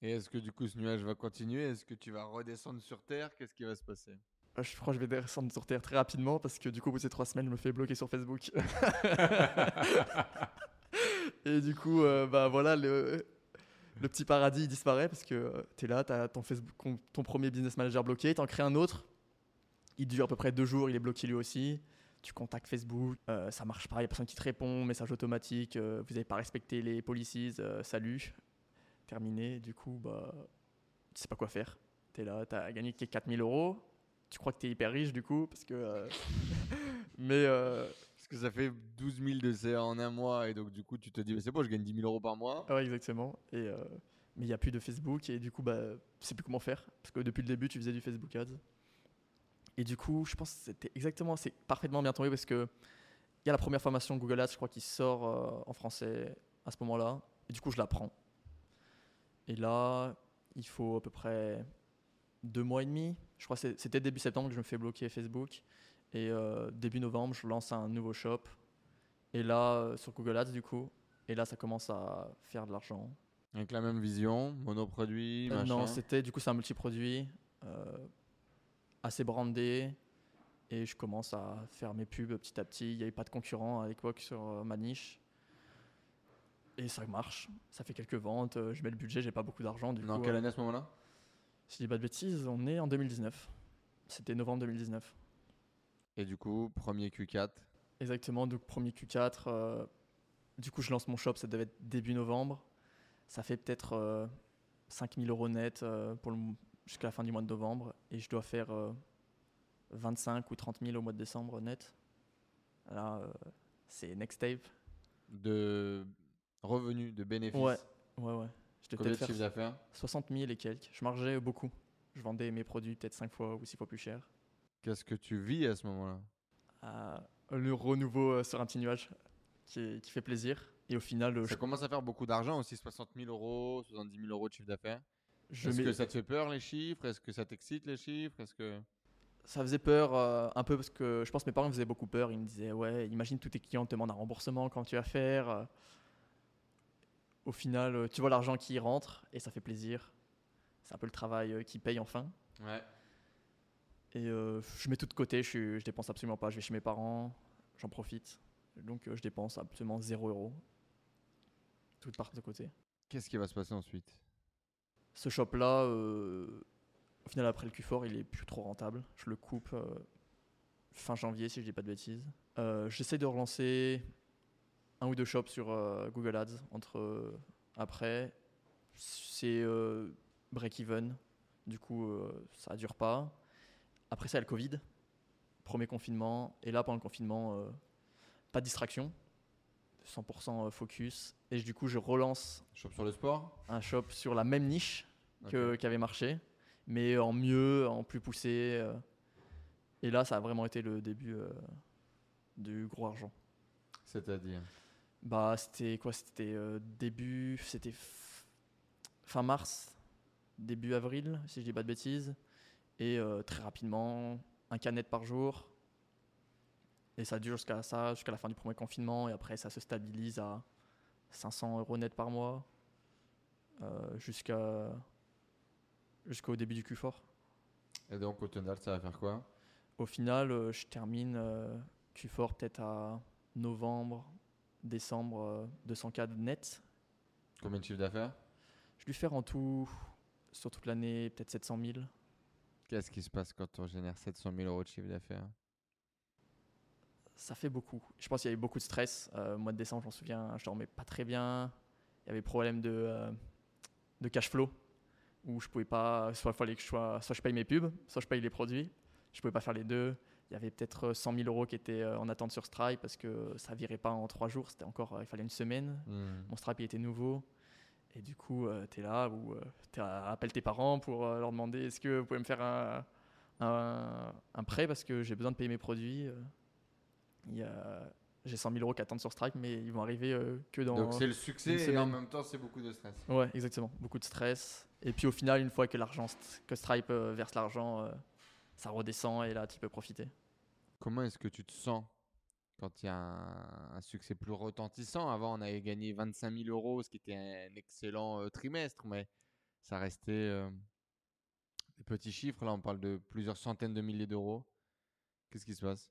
Et est-ce que du coup ce nuage va continuer? Est-ce que tu vas redescendre sur Terre? Qu'est-ce qui va se passer? Euh, Je crois que je vais descendre sur Terre très rapidement parce que du coup, au bout de ces trois semaines, je me fais bloquer sur Facebook. Et du coup, euh, bah voilà, le, le petit paradis il disparaît parce que tu es là, tu as ton, Facebook, ton premier business manager bloqué, tu en crées un autre. Il dure à peu près deux jours, il est bloqué lui aussi. Tu contactes Facebook, euh, ça marche pas, il n'y a personne qui te répond, message automatique, euh, vous n'avez pas respecté les policies, euh, salut, terminé. Du coup, bah, tu sais pas quoi faire. Tu es là, tu as gagné que 4000 euros, tu crois que tu es hyper riche du coup, parce que. mais. Parce que ça fait 12 000 de CA en un mois et donc du coup tu te dis mais c'est bon je gagne 10 000 euros par mois. Ouais, exactement. Et, mais il n'y a plus de Facebook et du coup, bah, tu sais plus comment faire. Parce que depuis le début, tu faisais du Facebook Ads. Et du coup, je pense que c'était exactement, c'est parfaitement bien tombé parce que il y a la première formation Google Ads, je crois, qui sort euh, en français à ce moment-là. Et du coup, je la prends. Et là, il faut à peu près deux mois et demi. Je crois que c'était début septembre que je me fais bloquer Facebook. Et euh, début novembre, je lance un nouveau shop. Et là, euh, sur Google Ads, du coup. Et là, ça commence à faire de l'argent. Avec la même vision, monoproduit, Euh, machin. non, c'était du coup c'est un multiproduit. Euh, assez brandé. Et je commence à faire mes pubs petit à petit. Il n'y avait pas de concurrent à l'époque sur euh, ma niche. Et ça marche. Ça fait quelques ventes. euh, Je mets le budget, j'ai pas beaucoup d'argent. Du Dans coup, quelle euh, année à ce moment-là? si je dis pas de bêtises, on est en 2019. C'était novembre 2019. Et du coup, premier Q4. Exactement, donc premier Q4. euh, du coup, je lance mon shop, ça devait être début novembre. Ça fait peut-être euh, 5000 euros net euh, pour le jusqu'à la fin du mois de novembre. Et je dois faire euh, 25 ou 30 000 au mois de décembre net. Là, euh, c'est next tape. de revenus, de bénéfices. Ouais, ouais, ouais. Je Combien de peut-être chiffre faire d'affaires? 60 000 et quelques. Je margeais beaucoup. Je vendais mes produits peut-être 5 fois ou 6 fois plus cher. Qu'est-ce que tu vis à ce moment-là? Euh, le renouveau euh, sur un petit nuage qui, qui fait plaisir. Et au final, euh, je, Ça commence à faire beaucoup d'argent aussi, 60 000 euros, 70 000 euros de chiffre d'affaires. Est-ce mets- que ça te fait peur les chiffres? Est-ce que ça t'excite les chiffres? Est-ce que ça faisait peur euh, un peu parce que je pense que mes parents me faisaient beaucoup peur. Ils me disaient Ouais, imagine tous tes clients te demandent un remboursement quand tu vas faire? Au final, euh, tu vois l'argent qui rentre et ça fait plaisir. C'est un peu le travail euh, qui paye enfin. Ouais. Et euh, je mets tout de côté, je, suis- je dépense absolument pas. Je vais chez mes parents, j'en profite. Donc euh, je dépense absolument 0 euros. Tout part de côté. Qu'est-ce qui va se passer ensuite? Ce shop-là, euh, au final, après le Q4, il est plus trop rentable. Je le coupe euh, fin janvier, si je dis pas de bêtises. Euh, J'essaie de relancer un ou deux shops sur Google Ads entre après. C'est break-even. Du coup, ça dure pas. Après ça, il y a le Covid. Premier confinement. Et là, pendant le confinement, pas de distraction. 100% focus. Et du coup, je relance Shop sur le sport un shop sur la même niche que- qui avait marché, mais en mieux, en plus poussé. euh. Et là, ça a vraiment été le début euh, du gros argent. C'est-à-dire? Bah, c'était quoi? C'était euh, début, c'était fin mars, début avril, si je dis pas de bêtises. Et très rapidement, un canette par jour. Et ça dure jusqu'à ça, jusqu'à la fin du premier confinement. Et après, ça se stabilise à 500 euros net par mois. euh, jusqu'à jusqu'au début du Q4. Et donc au total, ça va faire quoi? Au final, euh, je termine euh, Q4 peut-être à novembre, décembre, euh, 200K de net. Combien de chiffre d'affaires? Je lui faire en tout, sur toute l'année, peut-être 700 000. Qu'est-ce qui se passe quand on génère 700 000 euros de chiffre d'affaires? Ça fait beaucoup. Je pense qu'il y avait beaucoup de stress. Euh, au mois de décembre, j'en souviens, je dormais pas très bien. Il y avait problème de, euh, de cash flow, où je pouvais pas, soit fallait que je sois, soit je paye mes pubs, soit je paye les produits. Je pouvais pas faire les deux. Il y avait peut-être 100 000 euros qui étaient euh, en attente sur Stripe parce que ça virait pas en trois jours. C'était encore, euh, il fallait une semaine. Hmm. Mon Stripe il était nouveau. Et du coup, tu es là où tu appelles tes parents pour euh, leur demander est-ce que vous pouvez me faire un, un, un prêt parce que j'ai besoin de payer mes produits. euh. J'ai 100 000 euros qui attendent sur Stripe, mais ils vont arriver euh, que dans. Donc c'est le succès et en même temps c'est beaucoup de stress. Ouais, exactement. Beaucoup de stress. Et puis au final, une fois que Stripe euh, verse l'argent, euh, ça redescend et là, tu peux profiter. Comment est-ce que tu te sens quand il y a un, succès plus retentissant? Avant, on avait gagné 25 000 euros, ce qui était un excellent euh, trimestre, mais ça restait des petits chiffres. Là, on parle de plusieurs centaines de milliers d'euros. Qu'est-ce qui se passe?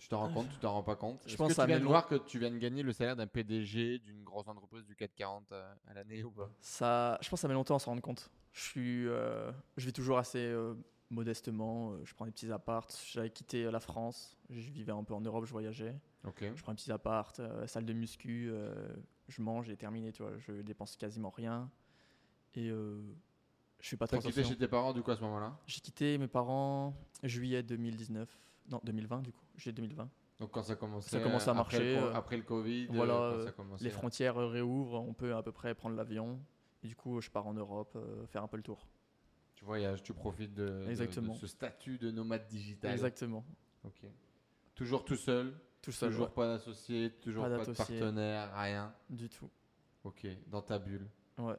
Tu t'en rends compte Tu t'en rends pas compte Je pense que tu viens de voir que tu viens de gagner le salaire d'un PDG d'une grosse entreprise du 440 à, à l'année ou pas? Ça, je pense que ça met longtemps à s'en rendre compte. Je, suis, euh, je vis toujours assez euh, modestement. euh, Je prends des petits apparts. J'avais quitté euh, la France. Je vivais un peu en Europe, je voyageais. Ok. Je prends un petit appart, euh, salle de muscu, euh, je mange et terminé. Tu vois, je dépense quasiment rien. Et euh, je fais pas T'as trop quitté attention. chez tes parents du coup à ce moment-là? J'ai quitté mes parents juillet 2019. Non, 2020 du coup. Juillet 2020. Donc quand ça commençait Ça commence à après le marcher, euh, après le Covid, euh, voilà, quand euh, ça commençait Les à- frontières réouvrent, on peut à peu près prendre l'avion. Et du coup, je pars en Europe euh, faire un peu le tour. Tu voyages, tu profites de, de- de Exactement. ce statut de nomade digital. Exactement. Ok. Toujours tout seul, Tout seul. toujours ouais. pas d'associé, toujours Pas pas, de partenaire, rien? Du tout. Ok, dans ta bulle. Ouais.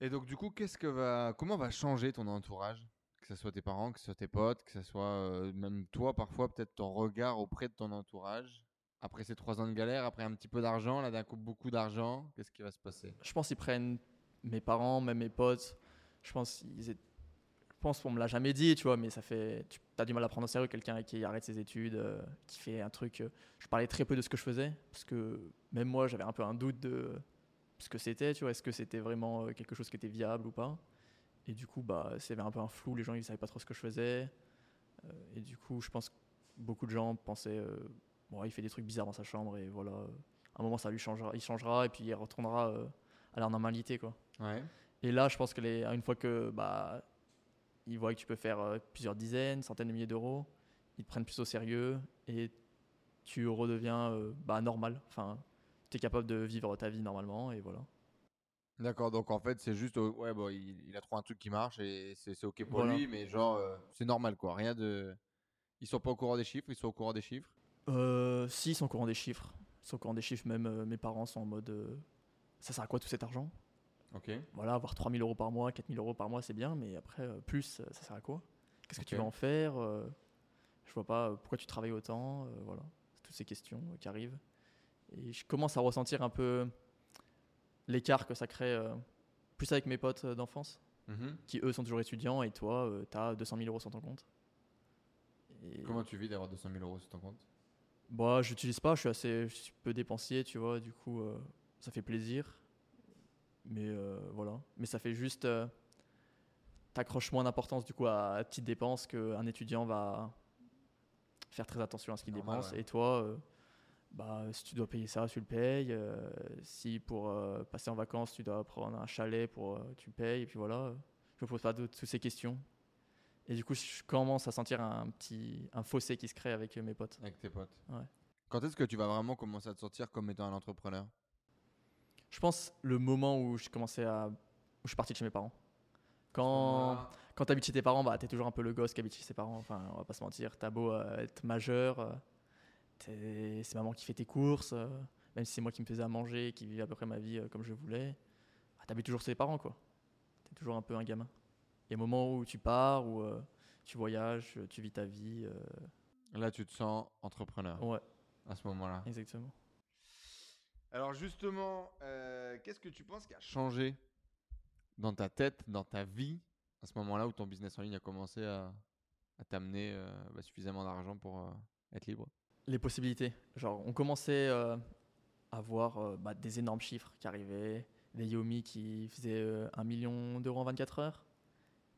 Et donc du coup, qu'est-ce que va, comment va changer ton entourage? Que ce soit tes parents, que ce soit tes potes, que ce soit euh, même toi parfois, peut-être ton regard auprès de ton entourage. Après ces trois ans de galère, après un petit peu d'argent, là d'un coup beaucoup d'argent, qu'est-ce qui va se passer? Je pense qu'ils prennent mes parents, même mes potes. Je pense ils étaient- je pense qu'on me l'a jamais dit, tu vois, mais ça fait. Tu as du mal à prendre au sérieux quelqu'un qui arrête ses études, euh, qui fait un truc. euh, je parlais très peu de ce que je faisais, parce que même moi, j'avais un peu un doute de ce que c'était, tu vois, est-ce que c'était vraiment quelque chose qui était viable ou pas. Et du coup, bah, c'était un peu un flou, les gens, ils savaient pas trop ce que je faisais. Euh, et du coup, je pense que beaucoup de gens pensaient, euh, bon, il fait des trucs bizarres dans sa chambre, et voilà, euh, à un moment, ça lui changera, il changera, et puis il retournera euh, à la normalité, quoi. Ouais. Et là, je pense que les, une fois que bah, ils voient que tu peux faire plusieurs dizaines, centaines de milliers d'euros, ils te prennent plus au sérieux et tu redeviens bah, normal. Enfin, tu es capable de vivre ta vie normalement et voilà. D'accord, donc en fait, c'est juste, euh, ouais, bon, il, il a trouvé un truc qui marche et c'est ok pour Voilà. lui, mais genre, euh, c'est normal quoi, rien de. Ils sont pas au courant des chiffres, ils sont au courant des chiffres? Euh, si, ils sont au courant des chiffres. Ils sont au courant des chiffres, même euh, mes parents sont en mode euh, ça sert à quoi tout cet argent? Ok. Voilà, avoir 3000 euros par mois, 4000 euros par mois, c'est bien, mais après, plus, ça sert à quoi? Qu'est-ce que tu vas en faire Je vois pas pourquoi tu travailles autant. voilà, toutes ces questions qui arrivent. Et je commence à ressentir un peu l'écart que ça crée, euh, plus avec mes potes euh, d'enfance, Mhm. qui eux sont toujours étudiants, et toi, tu as 200 000 euros sur ton compte. Et Comment tu vis d'avoir 200 000 euros sur ton compte? Bah, j'utilise pas, je suis assez je suis peu dépensier, tu vois, du coup, euh, ça fait plaisir. Mais voilà. Mais ça fait juste. T'accroches moins d'importance, du coup, à, à petites dépenses qu'un étudiant va faire très attention à ce qu'il Normal, dépense. ouais. Et toi, bah, si tu dois payer ça, tu le payes. euh, si pour euh, passer en vacances, tu dois prendre un chalet, pour, euh, tu payes. Et puis voilà. Je me pose pas de toutes ces questions. Et du coup, je commence à sentir un petit un fossé qui se crée avec mes potes. avec tes potes Ouais. Quand est-ce que tu vas vraiment commencer à te sortir comme étant un entrepreneur? Je pense le moment où je commençais à. où je suis parti de chez mes parents. Quand, quand tu habites chez tes parents, bah, tu es toujours un peu le gosse qui habite chez ses parents. Enfin, on va pas se mentir. T'as beau être majeur, c'est maman qui fait tes courses. euh, même si c'est moi qui me faisais à manger, qui vivait à peu près ma vie euh, comme je voulais. Bah, t'habites toujours chez tes parents, quoi. T'es toujours un peu un gamin. Il y a un moment où tu pars, où euh, tu voyages, tu vis ta vie. Là, tu te sens entrepreneur ouais, à ce moment-là. exactement. Alors justement, qu'est-ce que tu penses qui a changé dans ta tête, dans ta vie, à ce moment-là où ton business en ligne a commencé à, à t'amener bah, suffisamment d'argent pour être libre? Les possibilités. Genre, on commençait euh, à voir euh, bah, des énormes chiffres qui arrivaient, des Yomi qui faisaient euh, un million d'euros en 24 heures.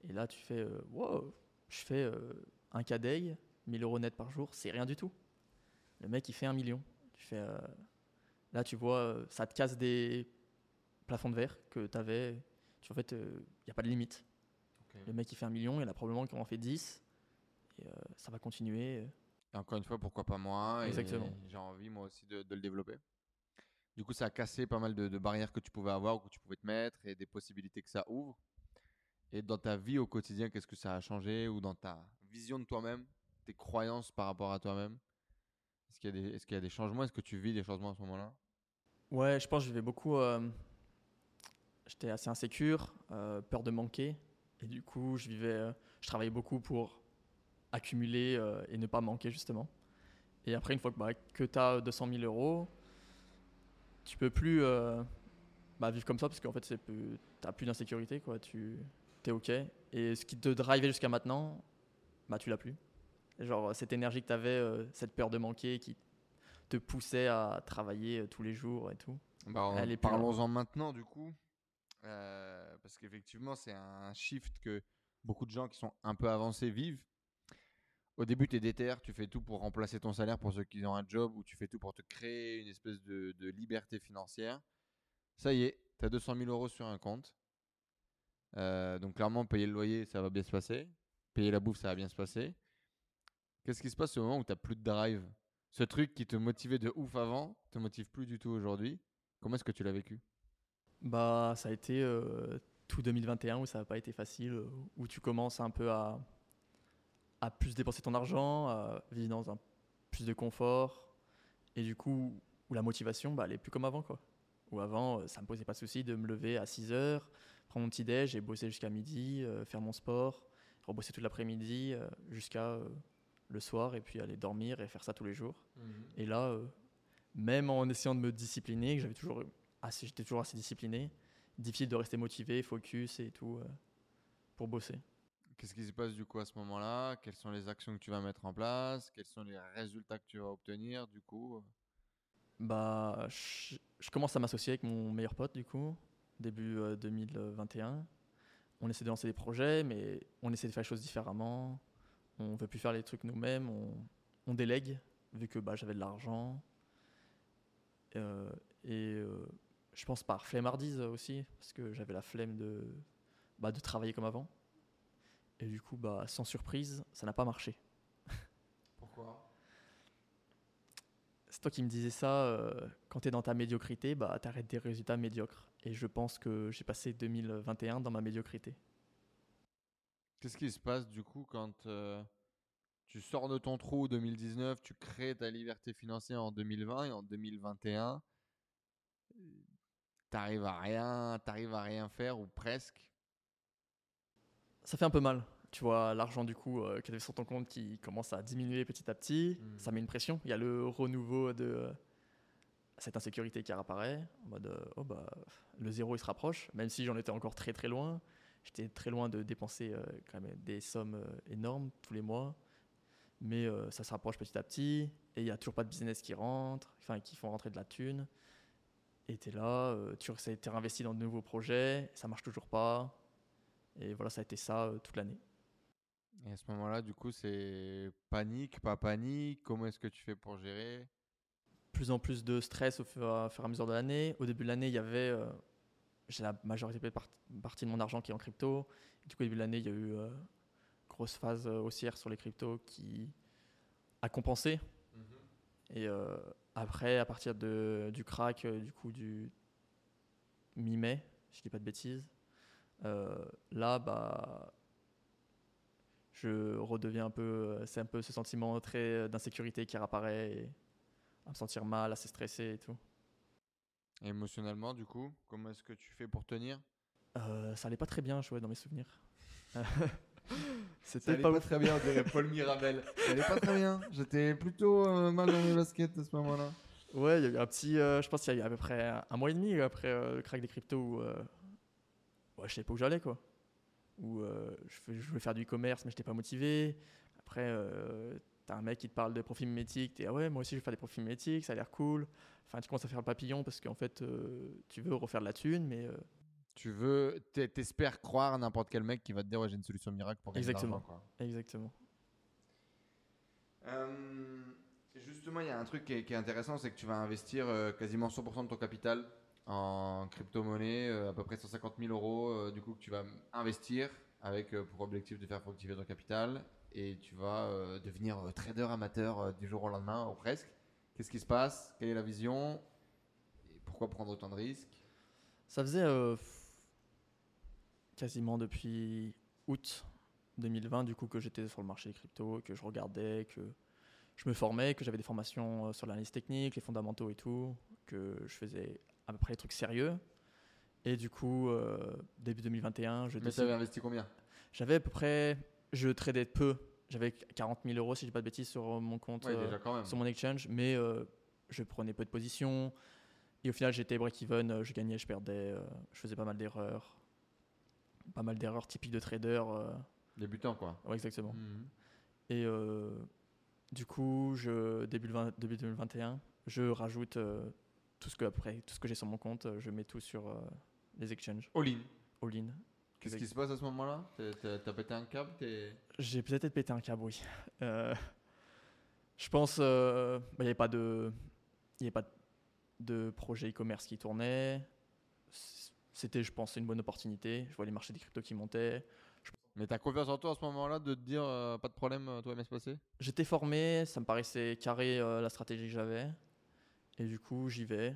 Et là, tu fais, euh, wow, je fais un cadeil, 1000 euros net par jour, c'est rien du tout. Le mec, il fait un million. Tu fais, là, tu vois, ça te casse des plafonds de verre que tu avais. Tu, en fait, il n'y a pas de limite. Le mec, il fait un million, il a probablement qu'il en fait 10. Et ça va continuer. Et encore une fois, pourquoi pas moi? Exactement. J'ai envie moi aussi de, de le développer. Du coup, ça a cassé pas mal de, de barrières que tu pouvais avoir ou que tu pouvais te mettre et des possibilités que ça ouvre. Et dans ta vie au quotidien, qu'est-ce que ça a changé? Ou dans ta vision de toi-même, tes croyances par rapport à toi-même? Est-ce qu'il y, a des- est-ce qu'il y a des changements? Est-ce que tu vis des changements à ce moment-là? Ouais, je pense que je vivais beaucoup. euh, J'étais assez insécure, euh, peur de manquer. Et du coup, je vivais, euh, je travaillais beaucoup pour accumuler euh, et ne pas manquer, justement. Et après, une fois que, bah, que tu as 200 000 euros, tu peux plus euh, bah, vivre comme ça parce qu'en fait, tu n'as plus d'insécurité. quoi. Tu es OK. Et ce qui te drivait jusqu'à maintenant, bah, tu l'as plus. Genre, cette énergie que tu avais, cette peur de manquer qui te poussait à travailler euh, tous les jours et tout. Bah. Parlons-en maintenant, du coup. Euh, parce qu'effectivement, c'est un shift que beaucoup de gens qui sont un peu avancés vivent. Au début, tu es déter, tu fais tout pour remplacer ton salaire pour ceux qui ont un job, ou tu fais tout pour te créer une espèce de, liberté financière. Ça y est, tu as 200 000 euros sur un compte. Euh, donc clairement, payer le loyer, ça va bien se passer. Payer la bouffe, ça va bien se passer. Qu'est-ce qui se passe au moment où tu n'as plus de drive? Ce truc qui te motivait de ouf avant, te motive plus du tout aujourd'hui. Comment est-ce que tu l'as vécu? Bah, ça a été euh, tout 2021 où ça n'a pas été facile, euh, où tu commences un peu à, à plus dépenser ton argent, à vivre dans un plus de confort, et du coup, où la motivation, bah, elle est plus comme avant, quoi. Où avant, euh, ça me posait pas de souci de me lever à 6 heures, prendre mon petit déj et bosser jusqu'à midi, euh, faire mon sport, rebosser toute l'après-midi euh, jusqu'à euh, le soir, et puis aller dormir et faire ça tous les jours. Et là, même en essayant de me discipliner, que j'avais toujours assez, j'étais toujours assez discipliné, difficile de rester motivé, focus et tout. pour bosser. Qu'est-ce qui se passe du coup à ce moment-là? Quelles sont les actions que tu vas mettre en place? Quels sont les résultats que tu vas obtenir du coup? Bah, je, commence à m'associer avec mon meilleur pote du coup, début euh, 2021. On essaie de lancer des projets, mais on essaie de faire les choses différemment. On veut plus faire les trucs nous-mêmes, on, on délègue, vu que bah, j'avais de l'argent. Euh, et euh, je pense par flemmardise aussi, parce que j'avais la flemme de, bah, de travailler comme avant. Et du coup, bah, sans surprise, ça n'a pas marché. Pourquoi? C'est toi qui me disais ça, euh, quand tu es dans ta médiocrité, bah, tu arrêtes des résultats médiocres. Et je pense que j'ai passé 2021 dans ma médiocrité. Qu'est-ce qui se passe du coup quand euh, tu sors de ton trou 2019, tu crées ta liberté financière en 2020 et en 2021, t'arrives à rien, t'arrives à rien faire ou presque Ça fait un peu mal. Tu vois, l'argent du coup euh, qui était sur ton compte qui commence à diminuer petit à petit, Mm. ça met une pression. Il y a le renouveau de euh, cette insécurité qui réapparaît. En mode, euh, oh bah, le zéro il se rapproche, même si j'en étais encore très très loin. J'étais très loin de dépenser euh, quand même des sommes euh, énormes tous les mois. Mais ça se rapproche petit à petit. Et il n'y a toujours pas de business qui rentre, enfin qui font rentrer de la thune. Et tu es là, tu es réinvesti dans de nouveaux projets, ça marche toujours pas. Et voilà, ça a été ça euh, toute l'année. Et à ce moment-là, du coup, c'est panique, pas panique Comment est-ce que tu fais pour gérer? Plus en plus de stress au fur, et à mesure de l'année. Au début de l'année, il y avait. euh, j'ai la majorité de part- partie de mon argent qui est en crypto. du coup, au début de l'année, il y a eu euh, grosse phase euh, haussière sur les cryptos qui a compensé. Et euh, après, à partir de, du crack, du coup, du mi-mai, je dis pas de bêtises, là, bah. Je redeviens un peu. euh, C'est un peu ce sentiment très euh, d'insécurité qui réapparaît. Et, à me sentir mal, assez stressé et tout. Et émotionnellement, du coup, comment est-ce que tu fais pour tenir? Euh, ça allait pas très bien, je vois, dans mes souvenirs. Ça C'était allait pas, pas, très bien, on dirait Paul Mirabel. Ça allait pas très bien. J'étais plutôt euh, mal dans mes baskets à ce moment-là. Ouais, il y a eu un petit. euh, je pense qu'il y a eu à peu près un mois et demi après euh, le crack des cryptos où. Ouais, je savais pas où j'allais, quoi. Où euh, je, je voulais faire du e-commerce, mais j'étais pas motivé. Après, euh, t'as un mec qui te parle de profil mimétique. T'es, ah ouais, moi aussi je vais faire des profils mimétiques, ça a l'air cool. Enfin, tu commences à faire le papillon parce qu'en fait, euh, tu veux refaire de la thune, mais. euh, Tu veux, t'es- t'espères croire à n'importe quel mec qui va te dire ouais, j'ai une solution miracle pour gagner Exactement. quoi. exactement. Euh, justement, il y a un truc qui est, qui est intéressant, c'est que tu vas investir quasiment 100% de ton capital en crypto-monnaie, euh, à peu près 150 000 euros, euh, du coup, que tu vas investir avec euh, pour objectif de faire fructifier ton capital et tu vas devenir trader amateur du jour au lendemain, ou presque. Qu'est-ce qui se passe? Quelle est la vision? Pourquoi prendre autant de risques? Ça faisait quasiment depuis août 2020 du coup que j'étais sur le marché des cryptos, que je regardais, que je me formais, que j'avais des formations sur l'analyse technique, les fondamentaux et tout, que je faisais à peu près les trucs sérieux. Et du coup, euh, début 2021, je Mais tu décide- avais investi combien? J'avais à peu près, je tradais peu, j'avais 40 000 euros si je dis pas de bêtises sur mon compte Ouais, euh, déjà quand même. sur mon exchange, mais euh, je prenais peu de positions. Et au final, j'étais break-even, je gagnais, je perdais, je faisais pas mal d'erreurs. Pas mal d'erreurs typiques de trader. Débutant, quoi. ouais, exactement. Mhm. Et du coup, je, début, le 20 début 2021, je rajoute tout ce que après, tout ce que j'ai sur mon compte, euh, je mets tout sur euh, les exchanges, All-in. all-in. Qu'est-ce Exact. qui se passe à ce moment-là? T'as- pété un câble t'es- J'ai peut-être pété un câble, oui. Euh, je pense, euh, bah, il n'y avait pas de, il y avait pas de projet e-commerce qui tournait. C'était, je pense, une bonne opportunité. Je vois les marchés des cryptos qui montaient. Mais t'as confiance en toi à ce moment-là de te dire euh, pas de problème, euh, tout va bien se passer? J'étais formé, ça me paraissait carré euh, la stratégie que j'avais. Et du coup, j'y vais.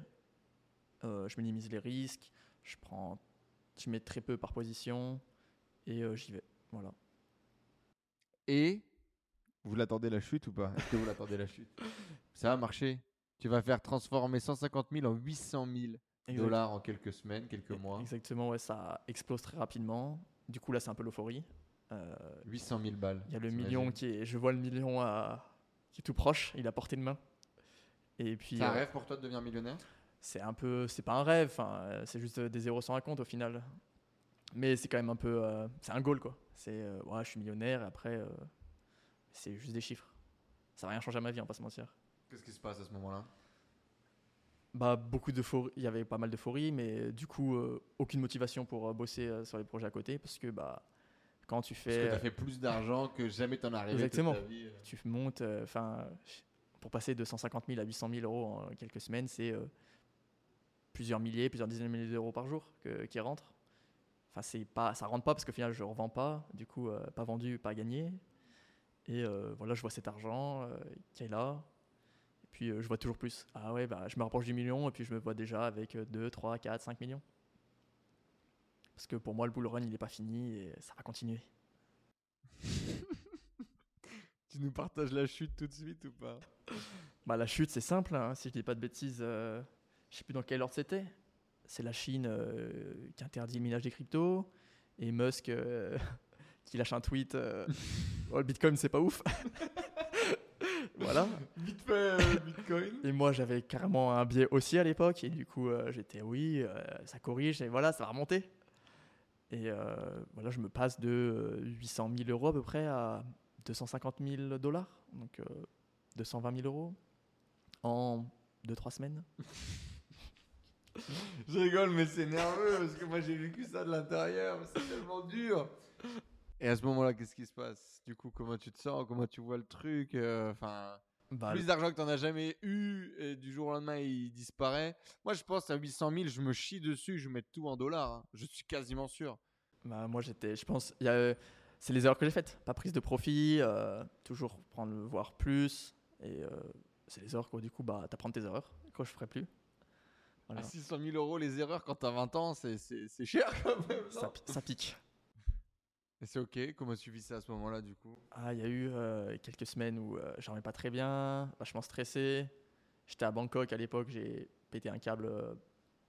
Euh, je minimise les risques. Je prends, je mets très peu par position et euh, j'y vais. Voilà. Et vous l'attendez la chute ou pas? Est-ce que vous l'attendez la chute? Ça a marché. Tu vas faire transformer 150 000 en 800 000 Exact- dollars en quelques semaines, quelques mois. Exactement, ouais, ça explose très rapidement. Du coup, là, c'est un peu l'euphorie. Euh, 800 000 balles. Il y a le million qui est, je vois le million à, qui est tout proche, il est à portée de main. Et puis, C'est un euh, rêve pour toi de devenir millionnaire? c'est un peu, c'est pas un rêve, enfin, euh, c'est juste des zéros sans un compte au final. Mais c'est quand même un peu. euh, c'est un goal, quoi. C'est. euh, ouais, je suis millionnaire, et après, euh, c'est juste des chiffres. Ça va rien changer à ma vie, on va pas se mentir. Qu'est-ce qui se passe à ce moment-là? Bah, beaucoup d'euphorie. Il y avait pas mal d'euphorie, mais euh, du coup, euh, aucune motivation pour euh, bosser euh, sur les projets à côté, parce que, bah, quand tu Parce que fais. t'as fait plus d'argent que jamais t'en as arrivé Exactement. ta vie. euh. tu montes, euh, enfin, pour passer de 150 000 à 800 000 euros en quelques semaines, c'est euh, plusieurs milliers, plusieurs dizaines de milliers d'euros par jour qui rentrent. Enfin, c'est pas, ça rentre pas parce qu'au final, je revends pas, du coup, euh, pas vendu, pas gagné. Et euh, voilà, je vois cet argent qui est là. Et puis, je vois toujours plus. Ah ouais, bah, je me rapproche du million et puis je me vois déjà avec euh, 2, 3, 4, 5 millions. Parce que pour moi, le bull run, il n'est pas fini et ça va continuer. Tu nous partages la chute tout de suite ou pas? Bah, la chute, c'est simple, hein, si je dis pas de bêtises, euh, je sais plus dans quel ordre c'était. C'est la Chine euh, qui interdit le minage des cryptos et Musk euh, qui lâche un tweet euh, Oh, le Bitcoin, c'est pas ouf. voilà. Vite fait, Bitcoin. Et moi, j'avais carrément un biais aussi à l'époque et du coup, j'étais oui, ça corrige et voilà, ça va remonter. Et voilà, je me passe de euh, 800 000 euros à peu près à 250 000 dollars, donc euh, 220 000 euros en 2-3 semaines. Je rigole, mais c'est nerveux parce que moi j'ai vécu ça de l'intérieur. C'est tellement dur. Et à ce moment-là, qu'est-ce qui se passe? Du coup, comment tu te sens? Comment tu vois le truc? Euh, Enfin, Bah, plus d'argent que t'en as jamais eu et du jour au lendemain il disparaît. Moi, je pense à 800 000, je me chie dessus, je mets tout en dollars. hein. Je suis quasiment sûr. Bah, moi, j'étais, je pense, il y a, euh, c'est les erreurs que j'ai faites. Pas prise de profit, euh, toujours prendre le voir plus. Et euh, c'est les erreurs quoi. Du coup, bah, t'apprends tes erreurs. Quoi, je ferai plus. Voilà. À 600 000 euros les erreurs quand t'as 20 ans, c'est- c'est cher quand même. ça, pique. Et c'est ok. Comment tu vis ça à ce moment-là du coup? Ah, il y a eu euh, quelques semaines où j'en ai pas très bien, vachement stressé. J'étais à Bangkok à l'époque, j'ai pété un câble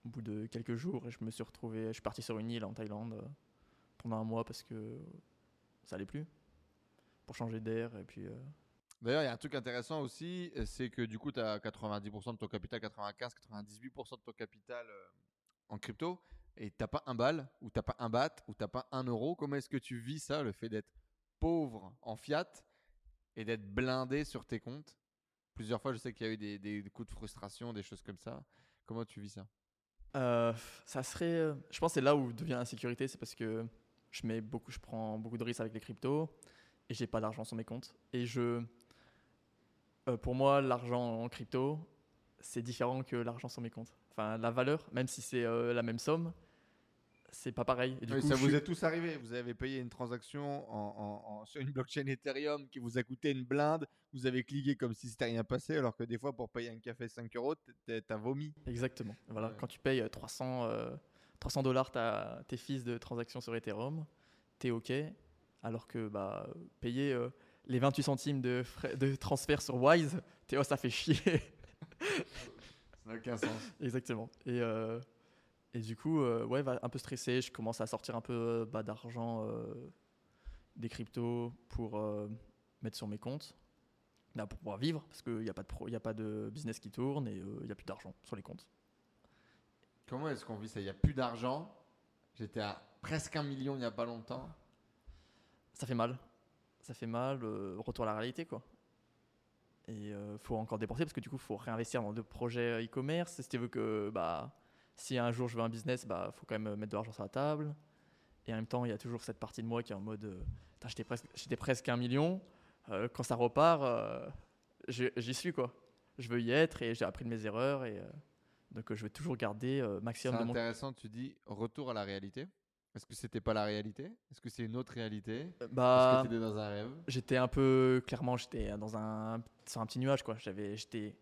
au bout de quelques jours et je me suis retrouvé, je suis parti sur une île en Thaïlande pendant un mois parce que ça allait plus. Pour changer d'air et puis. euh, D'ailleurs, il y a un truc intéressant aussi, euh, c'est que du coup, tu as 90% de ton capital, 95, 98% de ton capital euh, en crypto, et t'as pas un bal, ou t'as pas un bat, ou t'as pas un euro. Comment est-ce que tu vis ça, le fait d'être pauvre en fiat et d'être blindé sur tes comptes? Plusieurs fois, je sais qu'il y a eu des, coups de frustration, des choses comme ça. Comment tu vis ça? Euh, ça serait. Je pense que c'est là où devient l'insécurité, c'est parce que je mets beaucoup, je prends beaucoup de risques avec les cryptos et j'ai pas d'argent sur mes comptes. Et je, euh, pour moi, l'argent en crypto, c'est différent que l'argent sur mes comptes. Enfin, la valeur, même si c'est euh, la même somme, c'est pas pareil. Et du Oui, coup, ça vous suis- est tous arrivé. Vous avez payé une transaction en- en- en- sur une blockchain Ethereum qui vous a coûté une blinde. Vous avez cliqué comme si c'était rien passé, alors que des fois, pour payer un café 5 euros, t'as vomi. Exactement. Voilà, Ouais. quand tu payes euh, 300 euh, 300 dollars tes fees de transaction sur Ethereum, t'es ok. Alors que bah, payer euh, les 28 centimes de, frais, de transfert sur Wise, t'es oh, ça fait chier. Ça n'a aucun sens. Exactement. Et, euh, et du coup, euh, ouais, va- un peu stressé. Je commence à sortir un peu bah, d'argent des cryptos pour mettre sur mes comptes. Là, pour pouvoir vivre, parce qu'il n'y a, pas de pro- y a pas de business qui tourne et il n'y a plus d'argent sur les comptes. Comment est-ce qu'on vit ça? Il n'y a plus d'argent. J'étais à presque un million il n'y a pas longtemps. ça fait mal. Ça fait mal, euh, retour à la réalité, quoi. Et il faut encore dépenser parce que du coup, faut réinvestir dans d'autres projets euh, e-commerce. Si tu veux que, bah, si un jour je veux un business, bah, faut quand même mettre de l'argent sur la table. Et en même temps, il y a toujours cette partie de moi qui est en mode, euh, j'étais presque, j'étais presque un million. Euh, quand ça repart, euh, j'y suis, quoi. Je veux y être et j'ai appris de mes erreurs. Et, euh, donc, euh, je vais toujours garder euh, C'est maximum de mon intéressant, tu dis retour à la réalité. Est-ce que c'était pas la réalité? Est-ce que c'est une autre réalité? Est-ce Bah, que t'étais dans un rêve? J'étais un peu, clairement, j'étais dans un, sur un petit nuage, quoi. J'avais, j'étais,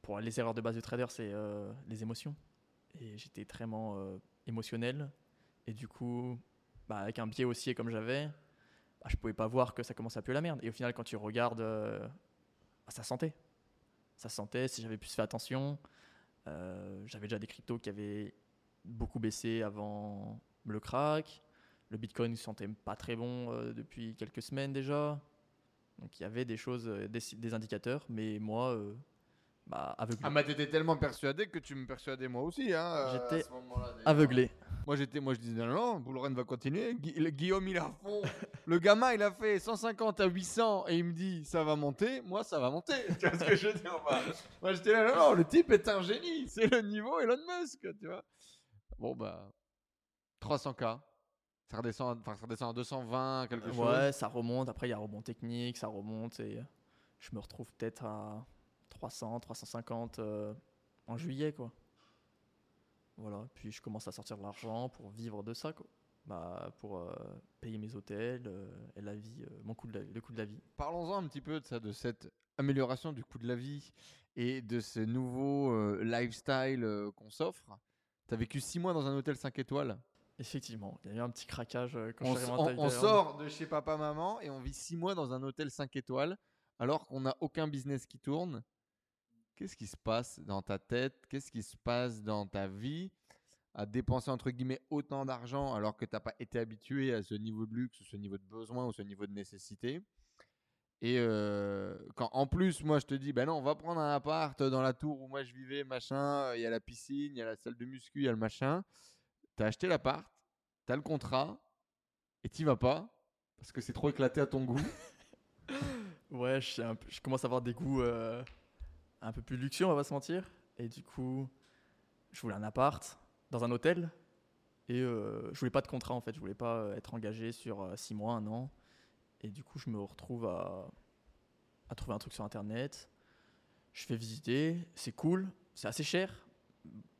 pour les erreurs de base du trader, c'est euh, les émotions. Et j'étais vraiment euh, émotionnel. Et du coup, bah, avec un biais haussier comme j'avais, bah, je pouvais pas voir que ça commençait à puer la merde. Et au final, quand tu regardes, euh, bah, ça sentait. Ça sentait, si j'avais plus fait attention. Euh, j'avais déjà des cryptos qui avaient beaucoup baissé avant le crack. Le Bitcoin ne sentait pas très bon euh, depuis quelques semaines déjà. Donc il y avait des choses, euh, des, des indicateurs, mais moi, euh, bah, aveuglé. Ah, mais t'étais tellement persuadé que tu me persuadais moi aussi. Hein, J'étais aveuglé. Moi, j'étais, moi, je disais non, non, Bullrun va continuer. Le Guillaume, il à fond. Le gamin, il a fait 150 à 800 et il me dit ça va monter. Moi, ça va monter. Tu vois ce que je veux dire bah, Moi, j'étais là, non, non, le type est un génie. C'est le niveau Elon Musk, tu vois. Bon, bah, 300K. Ça redescend, enfin, ça redescend à 220, quelque chose. Ouais, ça remonte. Après, il y a rebond technique, ça remonte et je me retrouve peut-être à 300, 350 euh, en juillet, quoi. Voilà. Puis je commence à sortir de l'argent pour vivre de ça, quoi. Bah, pour euh, payer mes hôtels euh, et la vie, euh, mon coût de la, le coût de la vie. Parlons-en un petit peu de ça, de cette amélioration du coût de la vie et de ce nouveau lifestyle qu'on s'offre. Tu as vécu 6 mois dans un hôtel 5 étoiles. Effectivement, il y a eu un petit craquage quand On, je suis on- sort de chez papa-maman et on vit 6 mois dans un hôtel 5 étoiles alors qu'on n'a aucun business qui tourne. Qu'est-ce qui se passe dans ta tête? Qu'est-ce qui se passe dans ta vie à dépenser entre guillemets autant d'argent alors que tu n'as pas été habitué à ce niveau de luxe, ou ce niveau de besoin ou ce niveau de nécessité? Et euh, quand en plus, moi je te dis, ben non, on va prendre un appart dans la tour où moi je vivais, machin, il y a la piscine, il y a la salle de muscu, il y a le machin. Tu as acheté l'appart, tu as le contrat et tu vas pas parce que c'est trop éclaté à ton goût. Ouais, je commence à avoir des goûts euh, un peu plus luxueux, on va pas se mentir. Et du coup, je voulais un appart dans un hôtel. Et euh, je voulais pas de contrat en fait. Je voulais pas euh, être engagé sur 6 mois, un an. Et du coup, je me retrouve à, trouver un truc sur internet. Je fais visiter, c'est cool, c'est assez cher.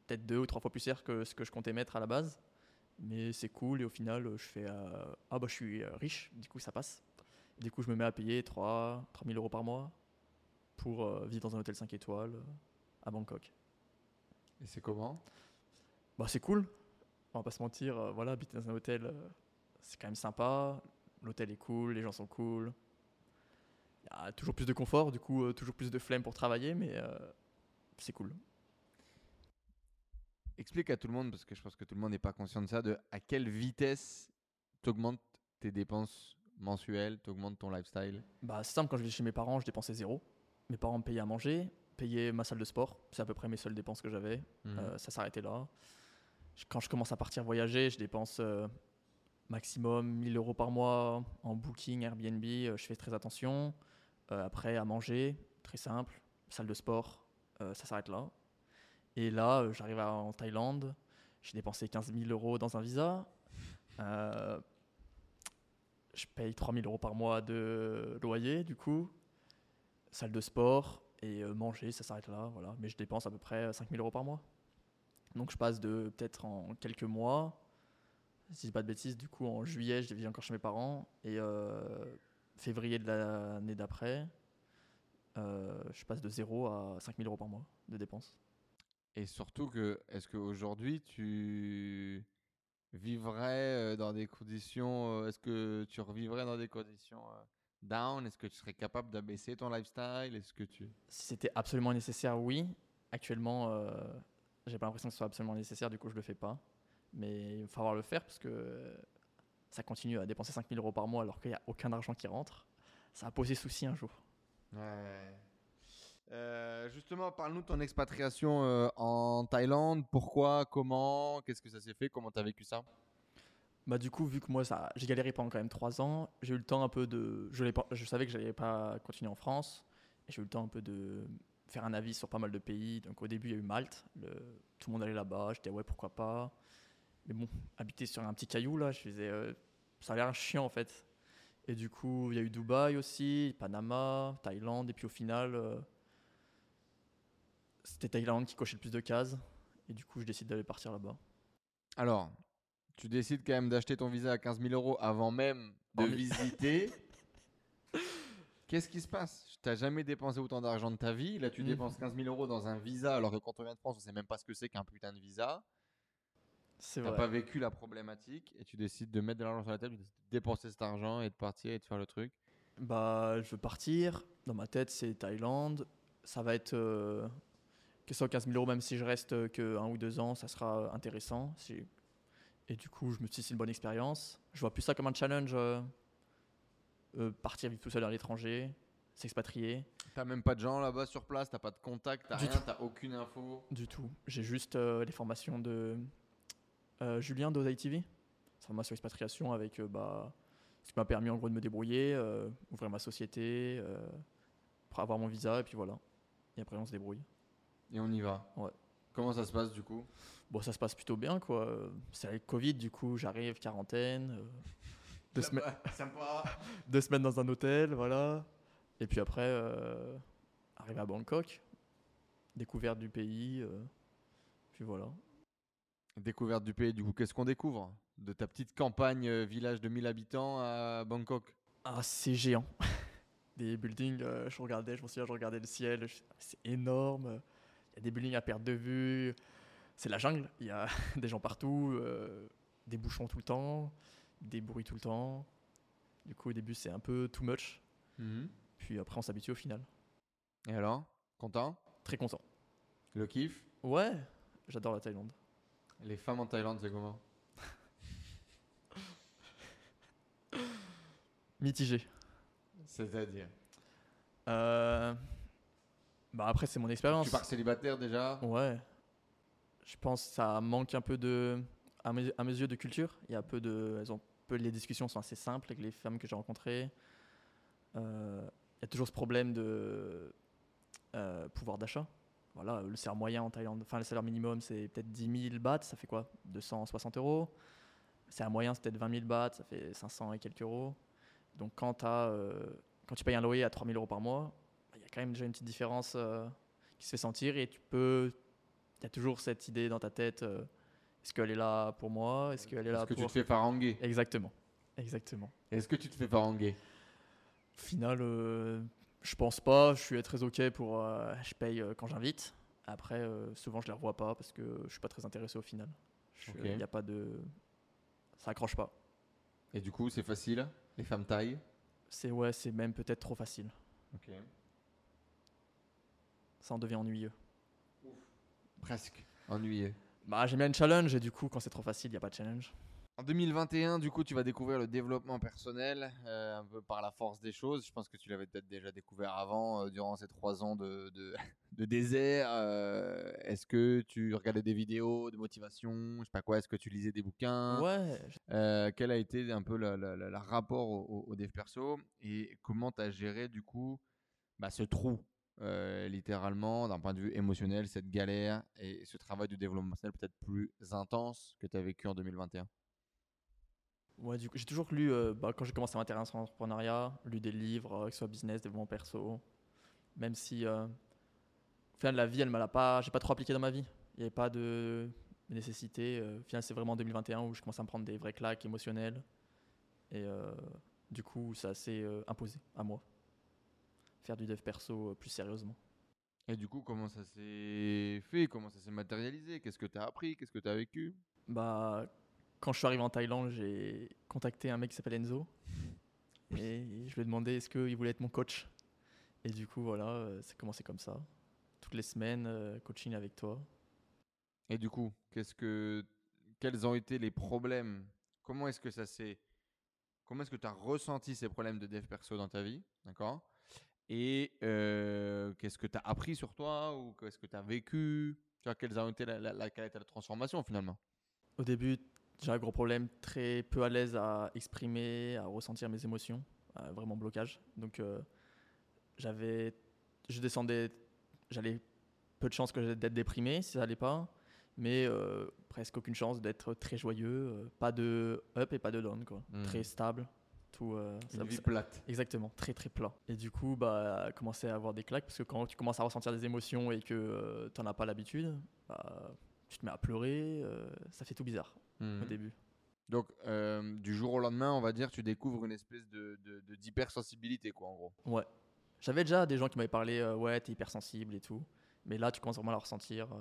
Peut-être deux ou trois fois plus cher que ce que je comptais mettre à la base. Mais c'est cool et au final, euh, je fais euh, Ah bah je suis euh, riche, du coup ça passe. Du coup, je me mets à payer 3, 000 euros par mois pour euh, vivre dans un hôtel 5 étoiles euh, à Bangkok. Et c'est comment? Bah, c'est cool, on va pas se mentir. euh, voilà, habiter dans un hôtel, euh, c'est quand même sympa. L'hôtel est cool, les gens sont cool. Il y a toujours plus de confort, du coup, toujours plus de flemme pour travailler, mais c'est cool. Explique à tout le monde, parce que je pense que tout le monde n'est pas conscient de ça, de à quelle vitesse tu augmentes tes dépenses mensuelles, tu augmentes ton lifestyle? Bah, c'est simple, quand je vivais chez mes parents, je dépensais zéro. Mes parents me payaient à manger, payaient ma salle de sport. C'est à peu près mes seules dépenses que j'avais. Mhm. Euh, ça s'arrêtait là. Quand je commence à partir voyager, je dépense euh, maximum 1000 euros par mois en booking, Airbnb. euh, je fais très attention. Après, à manger, très simple. Salle de sport, ça s'arrête là. Et là, j'arrive en Thaïlande. J'ai dépensé 15 000 euros dans un visa. Je paye 3 000 euros par mois de loyer, du coup. Salle de sport et euh, manger, ça s'arrête là. Voilà. Mais je dépense à peu près 5 000 euros par mois. Donc je passe de peut-être en quelques mois, si je dis pas de bêtises, du coup en juillet je vis encore chez mes parents et euh, février de l'année d'après, euh, je passe de 0 à 5000 euros par mois de dépenses. Et surtout que, est-ce qu'aujourd'hui tu vivrais euh, dans des conditions, euh, est-ce que tu revivrais dans des conditions euh, down? Est-ce que tu serais capable d'abaisser ton lifestyle? Est-ce que tu... Si c'était absolument nécessaire, oui. Actuellement, euh, j'ai pas l'impression que ce soit absolument nécessaire, du coup je le fais pas. Mais il va falloir le faire parce que ça continue à dépenser 5000 euros par mois alors qu'il n'y a aucun argent qui rentre. Ça va poser souci un jour. Ouais. Euh, justement, parle-nous de ton expatriation euh, en Thaïlande. Pourquoi? Comment? Qu'est-ce que ça s'est fait? Comment tu as vécu ça? Bah du coup, vu que moi, j'ai galéré pendant quand même trois ans, j'ai eu le temps un peu de... Je, je savais que j'allais pas continuer en France. J'ai eu le temps un peu de faire un avis sur pas mal de pays. Donc au début, il y a eu Malte. Tout le monde allait là-bas. J'étais ouais, pourquoi pas. Mais bon, habiter sur un petit caillou, là, je faisais... euh, ça a l'air chiant, en fait. Et du coup, il y a eu Dubaï aussi, Panama, Thaïlande. Et puis au final, euh, c'était Thaïlande qui cochait le plus de cases. Et du coup, je décide d'aller partir là-bas. Alors, tu décides quand même d'acheter ton visa à 15 000 euros avant même de visiter. Qu'est-ce qui se passe? Tu n'as jamais dépensé autant d'argent de ta vie. Là, tu Mhm. dépenses 15 000 euros dans un visa, alors que quand on vient de France, on sait même pas ce que c'est qu'un putain de visa. C'est Tu n'as pas vécu la problématique et tu décides de mettre de l'argent sur la table, de dépenser cet argent et de partir et de faire le truc. Bah, je veux partir. Dans ma tête, c'est Thaïlande. Ça va être euh, que ce soit 15 000 euros, même si je reste que un ou deux ans, ça sera intéressant. Si- Et du coup, je me suis dit, c'est une bonne expérience. Je vois plus ça comme un challenge. euh, euh, partir vivre tout seul à l'étranger, s'expatrier. T'as même pas de gens là-bas sur place, t'as pas de contact, t'as rien, t'as aucune info. Du tout. J'ai juste euh, les formations de Euh, Julien d'Ozai TV. Formation expatriation avec bah, ce qui m'a permis en gros de me débrouiller, ouvrir ma société, pour avoir mon visa et puis voilà. Et après on se débrouille. Et on y va. Ouais. Comment ça se passe du coup? Bon, ça se passe plutôt bien quoi. C'est avec Covid du coup, j'arrive, quarantaine. euh, deux, semaines, Sympa. deux semaines dans un hôtel, voilà. Et puis après, euh, arrive à Bangkok, découverte du pays, euh, puis voilà. Découverte du pays, du coup, qu'est-ce qu'on découvre? De ta petite campagne, euh, village de 1000 habitants à Bangkok? Ah, c'est géant. Des buildings, je regardais, je me souviens, je regardais le ciel, je- c'est énorme. Il y a des buildings à perte de vue. C'est la jungle, il y a des gens partout, euh, des bouchons tout le temps, des bruits tout le temps. Du coup, au début, c'est un peu too much. Puis après, on s'habitue au final. Et alors? Content? Très content. Le kiff? Ouais, j'adore la Thaïlande. Les femmes en Thaïlande, c'est comment? Mitigé. C'est-à-dire? Euh, Bah après, c'est mon expérience. Tu pars célibataire déjà Ouais. Je pense que ça manque un peu de. À mes, à mes yeux, de culture. Il y a peu de. Elles ont peu, les discussions sont assez simples avec les femmes que j'ai rencontrées. Euh, Il y a toujours ce problème de euh, pouvoir d'achat. Voilà, le salaire moyen en Thaïlande, enfin le salaire minimum c'est peut-être 10 000 bahts, ça fait quoi? 260 euros. Le salaire moyen c'est peut-être 20 000 bahts, ça fait 500 et quelques euros. Donc quand, euh, quand tu payes un loyer à 3 000 euros par mois, quand même déjà une petite différence euh, qui se fait sentir et tu peux. Il y a toujours cette idée dans ta tête euh, est-ce qu'elle est là pour moi Est-ce qu'elle est là Est-ce que pour. tu te fais faranguer Exactement. Exactement. Est-ce que tu te fais faranguer? Au final, euh, je pense pas. Je suis très ok pour. je paye quand j'invite. Après, souvent, je les revois pas parce que je suis pas très intéressé au final. Il n'y a pas de. Ça accroche pas. Et du coup, c'est facile? Les femmes taillent? C'est ouais, c'est même peut-être trop facile. Ok. Ça en devient ennuyeux. Presque. Ennuyé. Bah, j'aime bien une challenge et du coup, quand c'est trop facile, il y a pas de challenge. En 2021, du coup, tu vas découvrir le développement personnel euh, un peu par la force des choses. Je pense que tu l'avais peut-être déjà découvert avant, euh, durant ces trois ans de, de, de désert. Euh, est-ce que tu regardais des vidéos de motivation Je sais pas quoi. Est-ce que tu lisais des bouquins? Ouais, Quel a été un peu le, le- le- le rapport au dev perso? Et comment tu as géré du coup bah, ce trou? Euh, littéralement d'un point de vue émotionnel, cette galère et ce travail de développement personnel peut-être plus intense que tu as vécu en 2021 Ouais, du coup, j'ai toujours lu, euh, bah, quand j'ai commencé à m'intéresser à l'entrepreneuriat, lu des livres, euh, que ce soit business, développement perso. Même si, au final, la vie, elle m'a l'a pas, j'ai pas trop appliqué dans ma vie. Il n'y avait pas de nécessité. au final, c'est vraiment en 2021 où je commence à me prendre des vrais claques émotionnelles. Et du coup, ça s'est imposé à moi. Faire du dev perso euh, plus sérieusement. Et du coup, comment ça s'est fait? Comment ça s'est matérialisé? Qu'est-ce que tu as appris? Qu'est-ce que tu as vécu? Bah, quand je suis arrivé en Thaïlande, j'ai contacté un mec qui s'appelle Enzo. Et je lui ai demandé est-ce qu'il voulait être mon coach. Et du coup, voilà, euh, c'est commencé comme ça. Toutes les semaines, euh, coaching avec toi. Et du coup, qu'est-ce que, quels ont été les problèmes? Comment est-ce que ça s'est Comment est-ce que tu as ressenti ces problèmes de dev perso dans ta vie? D'accord? Et euh, qu'est-ce que tu as appris sur toi Ou qu'est-ce que tu as vécu? Tu vois, quelles ont été la, la- la- quelle a été la transformation finalement? Au début, j'ai un gros problème, très peu à l'aise à exprimer, à ressentir mes émotions, euh, vraiment blocage. Donc, euh, j'avais, je descendais, j'allais peu de chances que d'être déprimé si ça allait pas, mais euh, presque aucune chance d'être très joyeux, pas de up et pas de down, quoi. Mhm. Très stable, tout. euh, ça- Une vie ça- plate. Exactement, très très plat. Et du coup, bah, commencer à avoir des claques, parce que quand tu commences à ressentir des émotions et que tu n'en as pas l'habitude, bah, tu te mets à pleurer, euh, ça fait tout bizarre Mhm. au début. Donc, euh, du jour au lendemain, on va dire, tu découvres une espèce de, de, de- d'hypersensibilité, quoi, en gros. Ouais. J'avais déjà des gens qui m'avaient parlé, euh, ouais, t'es hypersensible et tout. Mais là, tu commences vraiment à le ressentir. euh.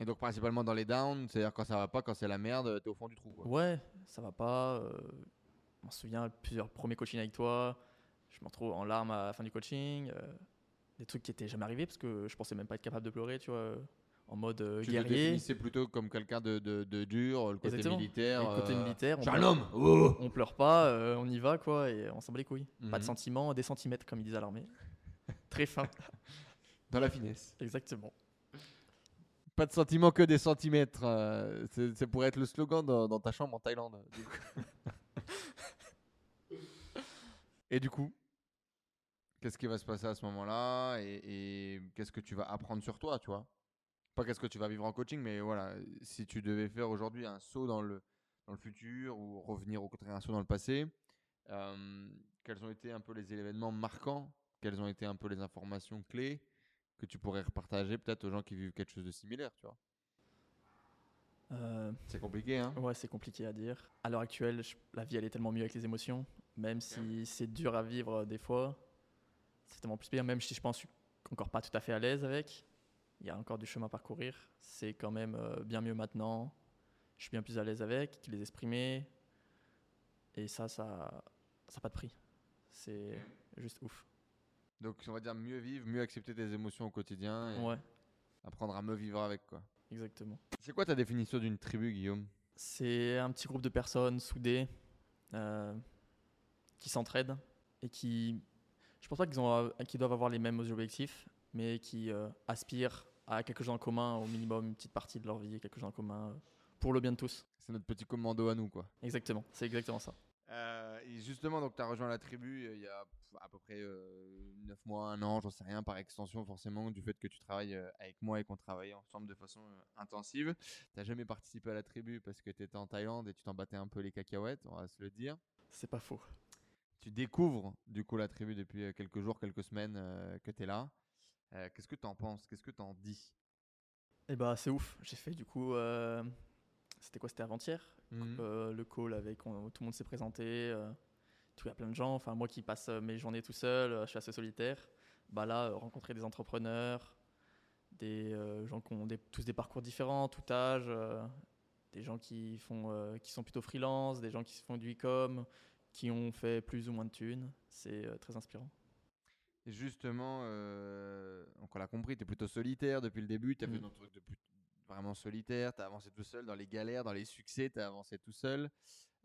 Et donc, principalement dans les downs, c'est-à-dire quand ça va pas, quand c'est la merde, t'es au fond du trou. Quoi. Ouais, ça va pas. euh, m'en souviens, plusieurs premiers coachings avec toi. Je me retrouve en larmes à la fin du coaching. euh, Des trucs qui étaient jamais arrivés parce que je pensais même pas être capable de pleurer, tu vois. En mode euh, Tu guerrier. définissais plutôt comme quelqu'un de, de, de dur, le côté Exactement. militaire. Le côté euh, militaire, on Je suis un pleure- homme oh On pleure pas, euh, on y va, quoi, et on s'en bat les couilles. Pas de Mhm. sentiments, des centimètres, comme ils disent à l'armée. Très fin, Dans la finesse. exactement. Pas de sentiments que des centimètres. euh, c'est c'est pour être le slogan dans, dans ta chambre en Thaïlande. et du coup, qu'est-ce qui va se passer à ce moment-là et, et qu'est-ce que tu vas apprendre sur toi, tu vois? Pas qu'est-ce que tu vas vivre en coaching, mais voilà, si tu devais faire aujourd'hui un saut dans le, dans le futur ou revenir au contraire un saut dans le passé, euh, quels ont été un peu les événements marquants? Quelles ont été un peu les informations clés que tu pourrais repartager peut-être aux gens qui vivent quelque chose de similaire, tu vois? Euh, C'est compliqué, hein Ouais, c'est compliqué à dire. À l'heure actuelle, je- la vie elle est tellement mieux avec les émotions, même si c'est dur à vivre euh, des fois. C'est tellement plus pire, même si je pense que je suis encore pas tout à fait à l'aise avec. Il y a encore du chemin à parcourir. C'est quand même euh, bien mieux maintenant. Je suis bien plus à l'aise avec, les exprimer. Et ça, ça n'a pas de prix. C'est juste ouf. Donc on va dire mieux vivre, mieux accepter tes émotions au quotidien et Ouais, apprendre à mieux vivre avec quoi. Exactement. C'est quoi ta définition d'une tribu, Guillaume? C'est un petit groupe de personnes soudées euh, qui s'entraident et qui, je pense pas qu'ils doivent avoir les mêmes objectifs, mais qui euh, aspirent à quelque chose en commun, au minimum une petite partie de leur vie, quelque chose en commun euh, pour le bien de tous. C'est notre petit commando à nous quoi. Exactement, c'est exactement ça. Euh, et justement, donc tu as rejoint la tribu euh, il y a à peu près 9 mois, un an, j'en sais rien, par extension forcément, du fait que tu travailles euh, avec moi et qu'on travaille ensemble de façon euh, intensive. Tu jamais participé à la tribu parce que tu étais en Thaïlande et tu t'en battais un peu les cacahuètes, on va se le dire. C'est pas faux. Tu découvres du coup la tribu depuis euh, quelques jours, quelques semaines euh, que tu es là. Euh, Qu'est-ce que tu en penses? Qu'est-ce que tu en dis? Et bah c'est ouf. J'ai fait du coup, euh, c'était quoi C'était avant-hier. Mhm. Euh, le call avec on- tout le monde s'est présenté. euh, tout il y a plein de gens. Enfin moi qui passe euh, mes journées tout seul, je suis assez solitaire. Bah là rencontrer des entrepreneurs, des gens qui ont des- tous des parcours différents, tout âge, des gens qui font qui sont plutôt freelance, des gens qui font du e-com, qui ont fait plus ou moins de thunes. C'est très inspirant. Et justement, euh, donc on l'a compris, tu es plutôt solitaire depuis le début, tu as fait Mm. ton truc de plus- vraiment solitaire, tu as avancé tout seul dans les galères, dans les succès, tu as avancé tout seul.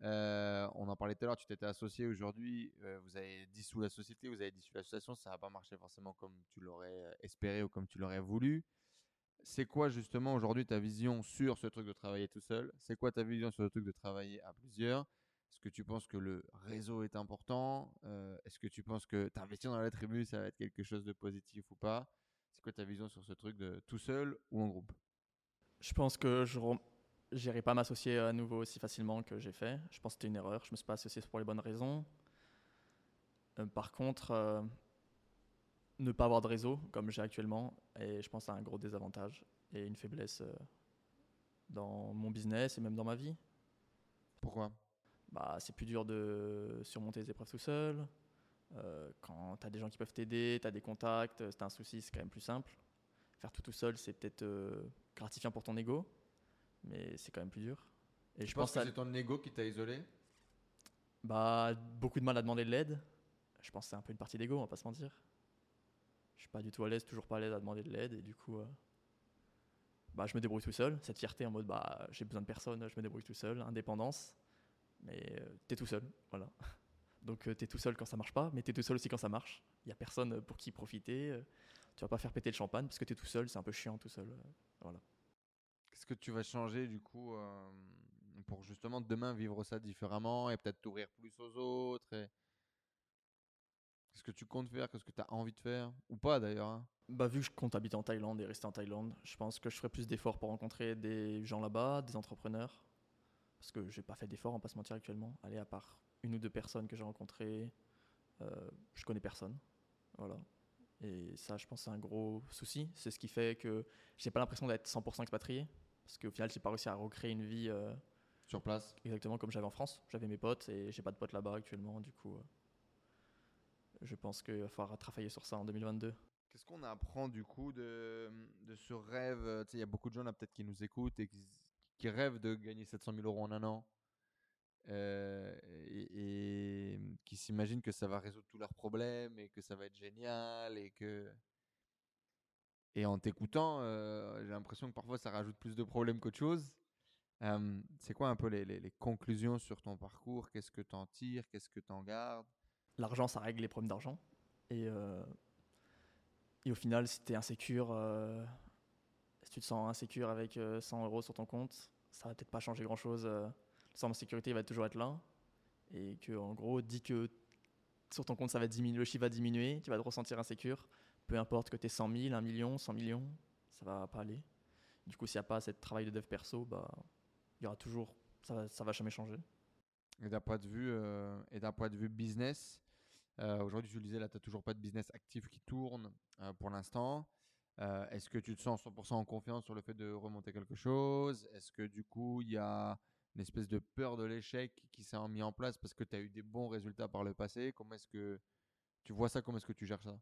Euh, on en parlait tout à l'heure, tu t'étais associé aujourd'hui, euh, vous avez dissous la société, vous avez dissous l'association, ça n'a pas marché forcément comme tu l'aurais euh, espéré ou comme tu l'aurais voulu. C'est quoi justement aujourd'hui ta vision sur ce truc de travailler tout seul? C'est quoi ta vision sur le truc de travailler à plusieurs? Est-ce que tu penses que le réseau est important? Est-ce que tu penses que t'investir dans la tribu, ça va être quelque chose de positif ou pas? C'est quoi ta vision sur ce truc de tout seul ou en groupe? Je pense que je n'irai pas m'associer à nouveau aussi facilement que j'ai fait. Je pense que c'était une erreur. Je ne me suis pas associé pour les bonnes raisons. Euh, par contre, euh, ne pas avoir de réseau comme j'ai actuellement, et je pense c'est un gros désavantage et une faiblesse euh, dans mon business et même dans ma vie. Pourquoi? Bah, c'est plus dur de surmonter les épreuves tout seul. Quand tu as des gens qui peuvent t'aider, tu as des contacts, tu un souci, c'est quand même plus simple. Faire tout tout seul, c'est peut-être euh, gratifiant pour ton ego, mais c'est quand même plus dur. Et Je je pense que c'est ton ego qui t'a isolé? Bah, beaucoup de mal à demander de l'aide. Je pense que c'est un peu une partie d'ego, on va pas se mentir. Je suis pas du tout à l'aise, toujours pas à l'aise à demander de l'aide, et du coup, euh, bah, je me débrouille tout seul. Cette fierté en mode, bah, j'ai besoin de personne, je me débrouille tout seul, indépendance. Mais euh, t'es tout seul, voilà. Donc euh, t'es tout seul quand ça marche pas, mais t'es tout seul aussi quand ça marche. Il y a personne pour qui profiter. Tu vas pas faire péter le champagne parce que t'es tout seul, c'est un peu chiant tout seul. euh, voilà. Qu'est-ce que tu vas changer du coup euh, pour justement demain vivre ça différemment et peut-être t'ouvrir plus aux autres et... Qu'est-ce que tu comptes faire Qu'est-ce que tu as envie de faire Ou pas d'ailleurs hein? Bah, vu que je compte habiter en Thaïlande et rester en Thaïlande, je pense que je ferai plus d'efforts pour rencontrer des gens là-bas, des entrepreneurs. Parce que j'ai pas fait d'efforts, on va pas se mentir actuellement. Allez, à part une ou deux personnes que j'ai rencontrées, euh, je connais personne. Voilà. Et ça, je pense, c'est un gros souci. C'est ce qui fait que j'ai pas l'impression d'être 100% expatrié. Parce qu'au final, j'ai pas réussi à recréer une vie euh, Sur place exactement comme j'avais en France. J'avais mes potes et j'ai pas de potes là-bas actuellement. Du coup, euh, je pense qu'il va falloir travailler sur ça en 2022. Qu'est-ce qu'on apprend du coup de, de ce rêve? Tu sais, il y a beaucoup de gens là peut-être qui nous écoutent et qui, qui rêvent de gagner 700 000 euros en un an euh, et, qui s'imaginent que ça va résoudre tous leurs problèmes et que ça va être génial et que. Et en t'écoutant, euh, j'ai l'impression que parfois ça rajoute plus de problèmes qu'autre chose. Euh, c'est quoi un peu les, conclusions sur ton parcours? Qu'est-ce que tu en tires? Qu'est-ce que tu en gardes? L'argent, ça règle les problèmes d'argent. Et, et au final, si tu es insécure, si tu te sens insécure avec euh, 100 euros sur ton compte, ça va peut-être pas changer grand-chose. euh, de sécurité va toujours être là. Et que, en gros, dis que sur ton compte, ça va diminuer, le chiffre va diminuer, tu vas te ressentir insécure. Peu importe que tu aies 100 000, 1 million, 100 millions, ça va pas aller. Du coup, s'il n'y a pas cette travail de dev perso, bah, il y aura toujours, ça ça va jamais changer. Et d'un point de vue, euh, et d'un point de vue business, euh, aujourd'hui, tu disais, là, tu n'as toujours pas de business actif qui tourne euh, pour l'instant. Est-ce que tu te sens 100% en confiance sur le fait de remonter quelque chose? Est-ce que du coup, il y a une espèce de peur de l'échec qui s'est mis en place parce que tu as eu des bons résultats par le passé Comment est-ce que tu vois ça? Comment est-ce que tu gères ça?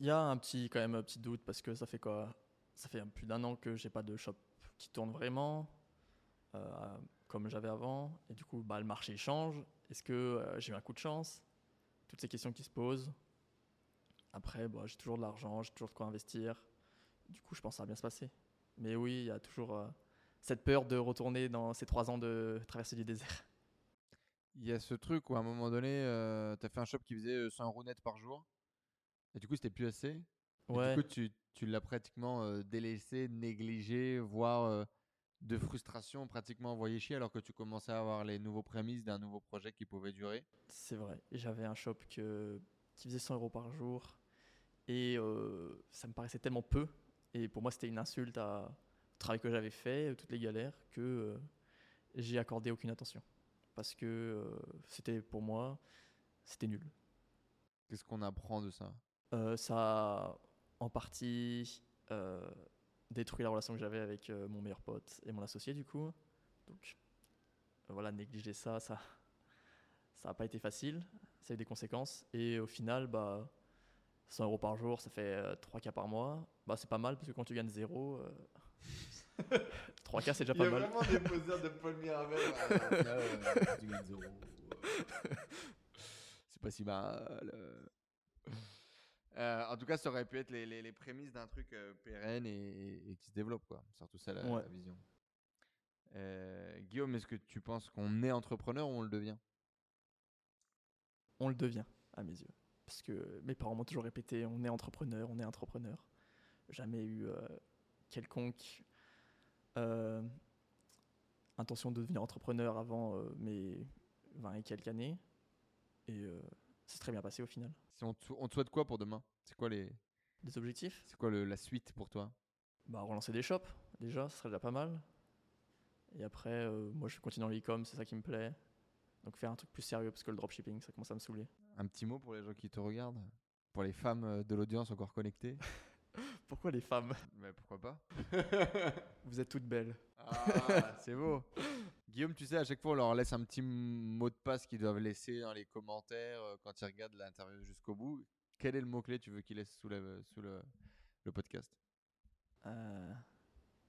Il y a un petit, quand même un petit doute parce que ça fait quoi? Ça fait plus d'un an que j'ai pas de shop qui tourne vraiment euh, comme j'avais avant. Et du coup, bah, le marché change. Est-ce que euh, j'ai eu un coup de chance? Toutes ces questions qui se posent. Après, bah, j'ai toujours de l'argent, j'ai toujours de quoi investir. Du coup, je pense que ça va bien se passer. Mais oui, il y a toujours euh, cette peur de retourner dans ces trois ans de traversée du désert. Il y a ce truc où à un moment donné, tu as fait un shop qui faisait euh, 100 euros net par jour. Et du coup, c'était plus assez. Et Ouais. Du coup, tu, tu l'as pratiquement euh, délaissé, négligé, voire euh, de frustration, pratiquement envoyé chier alors que tu commençais à avoir les nouveaux prémices d'un nouveau projet qui pouvait durer. C'est vrai. Et J'avais un shop que, qui faisait 100 euros par jour. Et euh, ça me paraissait tellement peu. Et pour moi, c'était une insulte à- travail que j'avais fait, euh, toutes les galères, que euh, j'ai accordé aucune attention. Parce que euh, c'était pour moi, c'était nul. Qu'est-ce qu'on apprend de ça? Euh, ça a en partie détruit la relation que j'avais avec mon meilleur pote et mon associé du coup. Donc voilà, négliger ça, ça ça n'a pas été facile, ça a eu des conséquences. Et au final, bah, 100 euros par jour, ça fait 3K par mois. Bah, c'est pas mal parce que quand tu gagnes zéro, 3K c'est déjà pas mal. des poseurs de Paul Mirabel. zéro. C'est pas si mal. euh. En tout cas, ça aurait pu être les, les- les prémices d'un truc euh, pérenne et, et qui se développe, quoi. Surtout ça, la, Ouais. la vision. Euh, Guillaume, est-ce que tu penses qu'on est entrepreneur ou on le devient? On le devient à mes yeux. Parce que mes parents m'ont toujours répété on est entrepreneur, on est entrepreneur. Jamais eu euh, quelconque euh, intention de devenir entrepreneur avant euh, mes 20 et quelques années. Et euh, c'est très bien passé au final. Si on, te, on te souhaite quoi pour demain? C'est quoi, les, Des objectifs? C'est quoi le- la suite pour toi? Bah, Relancer des shops, déjà, ce serait déjà pas mal. Et après, moi je continue dans l'e-com, c'est ça qui me plaît. Donc faire un truc plus sérieux parce que le dropshipping, ça commence à me saouler. Un petit mot pour les gens qui te regardent? Pour les femmes de l'audience encore connectées? Pourquoi les femmes? Mais pourquoi pas Vous êtes toutes belles. Ah, c'est beau. Guillaume, tu sais, à chaque fois, on leur laisse un petit mot de passe qu'ils doivent laisser dans les commentaires euh, quand ils regardent l'interview jusqu'au bout. Quel est le mot-clé que tu veux qu'ils laissent sous, la- sous le, le podcast? Euh,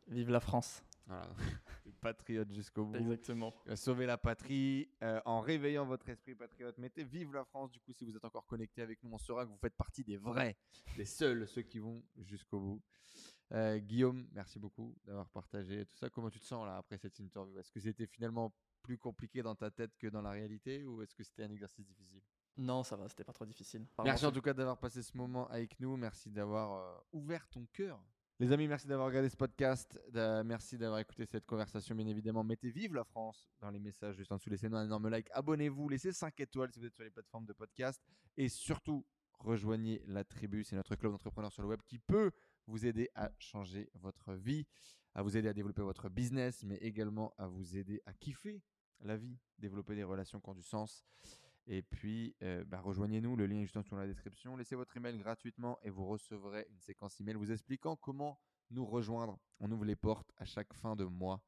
vive la France. Voilà. Patriote jusqu'au bout. Exactement. Il va sauver la patrie euh, en réveillant votre esprit patriote. Mettez vive la France. Du coup, si vous êtes encore connecté avec nous, on saura que vous faites partie des vrais, des seuls, ceux qui vont jusqu'au bout. Euh, Guillaume, merci beaucoup d'avoir partagé tout ça. Comment tu te sens là après cette interview? Est-ce que c'était finalement plus compliqué dans ta tête que dans la réalité ou est-ce que c'était un exercice difficile? Non, ça va, c'était pas trop difficile. Merci en tout cas d'avoir passé ce moment avec nous. Merci d'avoir euh, ouvert ton cœur. Les amis, merci d'avoir regardé ce podcast. d'a- merci d'avoir écouté cette conversation, bien évidemment. Mettez vive la France dans les messages juste en dessous. Laissez-nous un énorme like. Abonnez-vous. Laissez 5 étoiles si vous êtes sur les plateformes de podcast. Et surtout, rejoignez la tribu. C'est notre club d'entrepreneurs sur le web qui peut vous aider à changer votre vie, à vous aider à développer votre business, mais également à vous aider à kiffer la vie, développer des relations qui ont du sens. Et puis, euh, bah, rejoignez-nous, le lien est juste en dessous dans la description. Laissez votre email gratuitement et vous recevrez une séquence email vous expliquant comment nous rejoindre. On ouvre les portes à chaque fin de mois.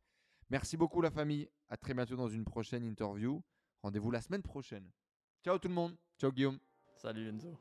Merci beaucoup la famille. À très bientôt dans une prochaine interview. Rendez-vous la semaine prochaine. Ciao tout le monde. Ciao Guillaume. Salut Enzo.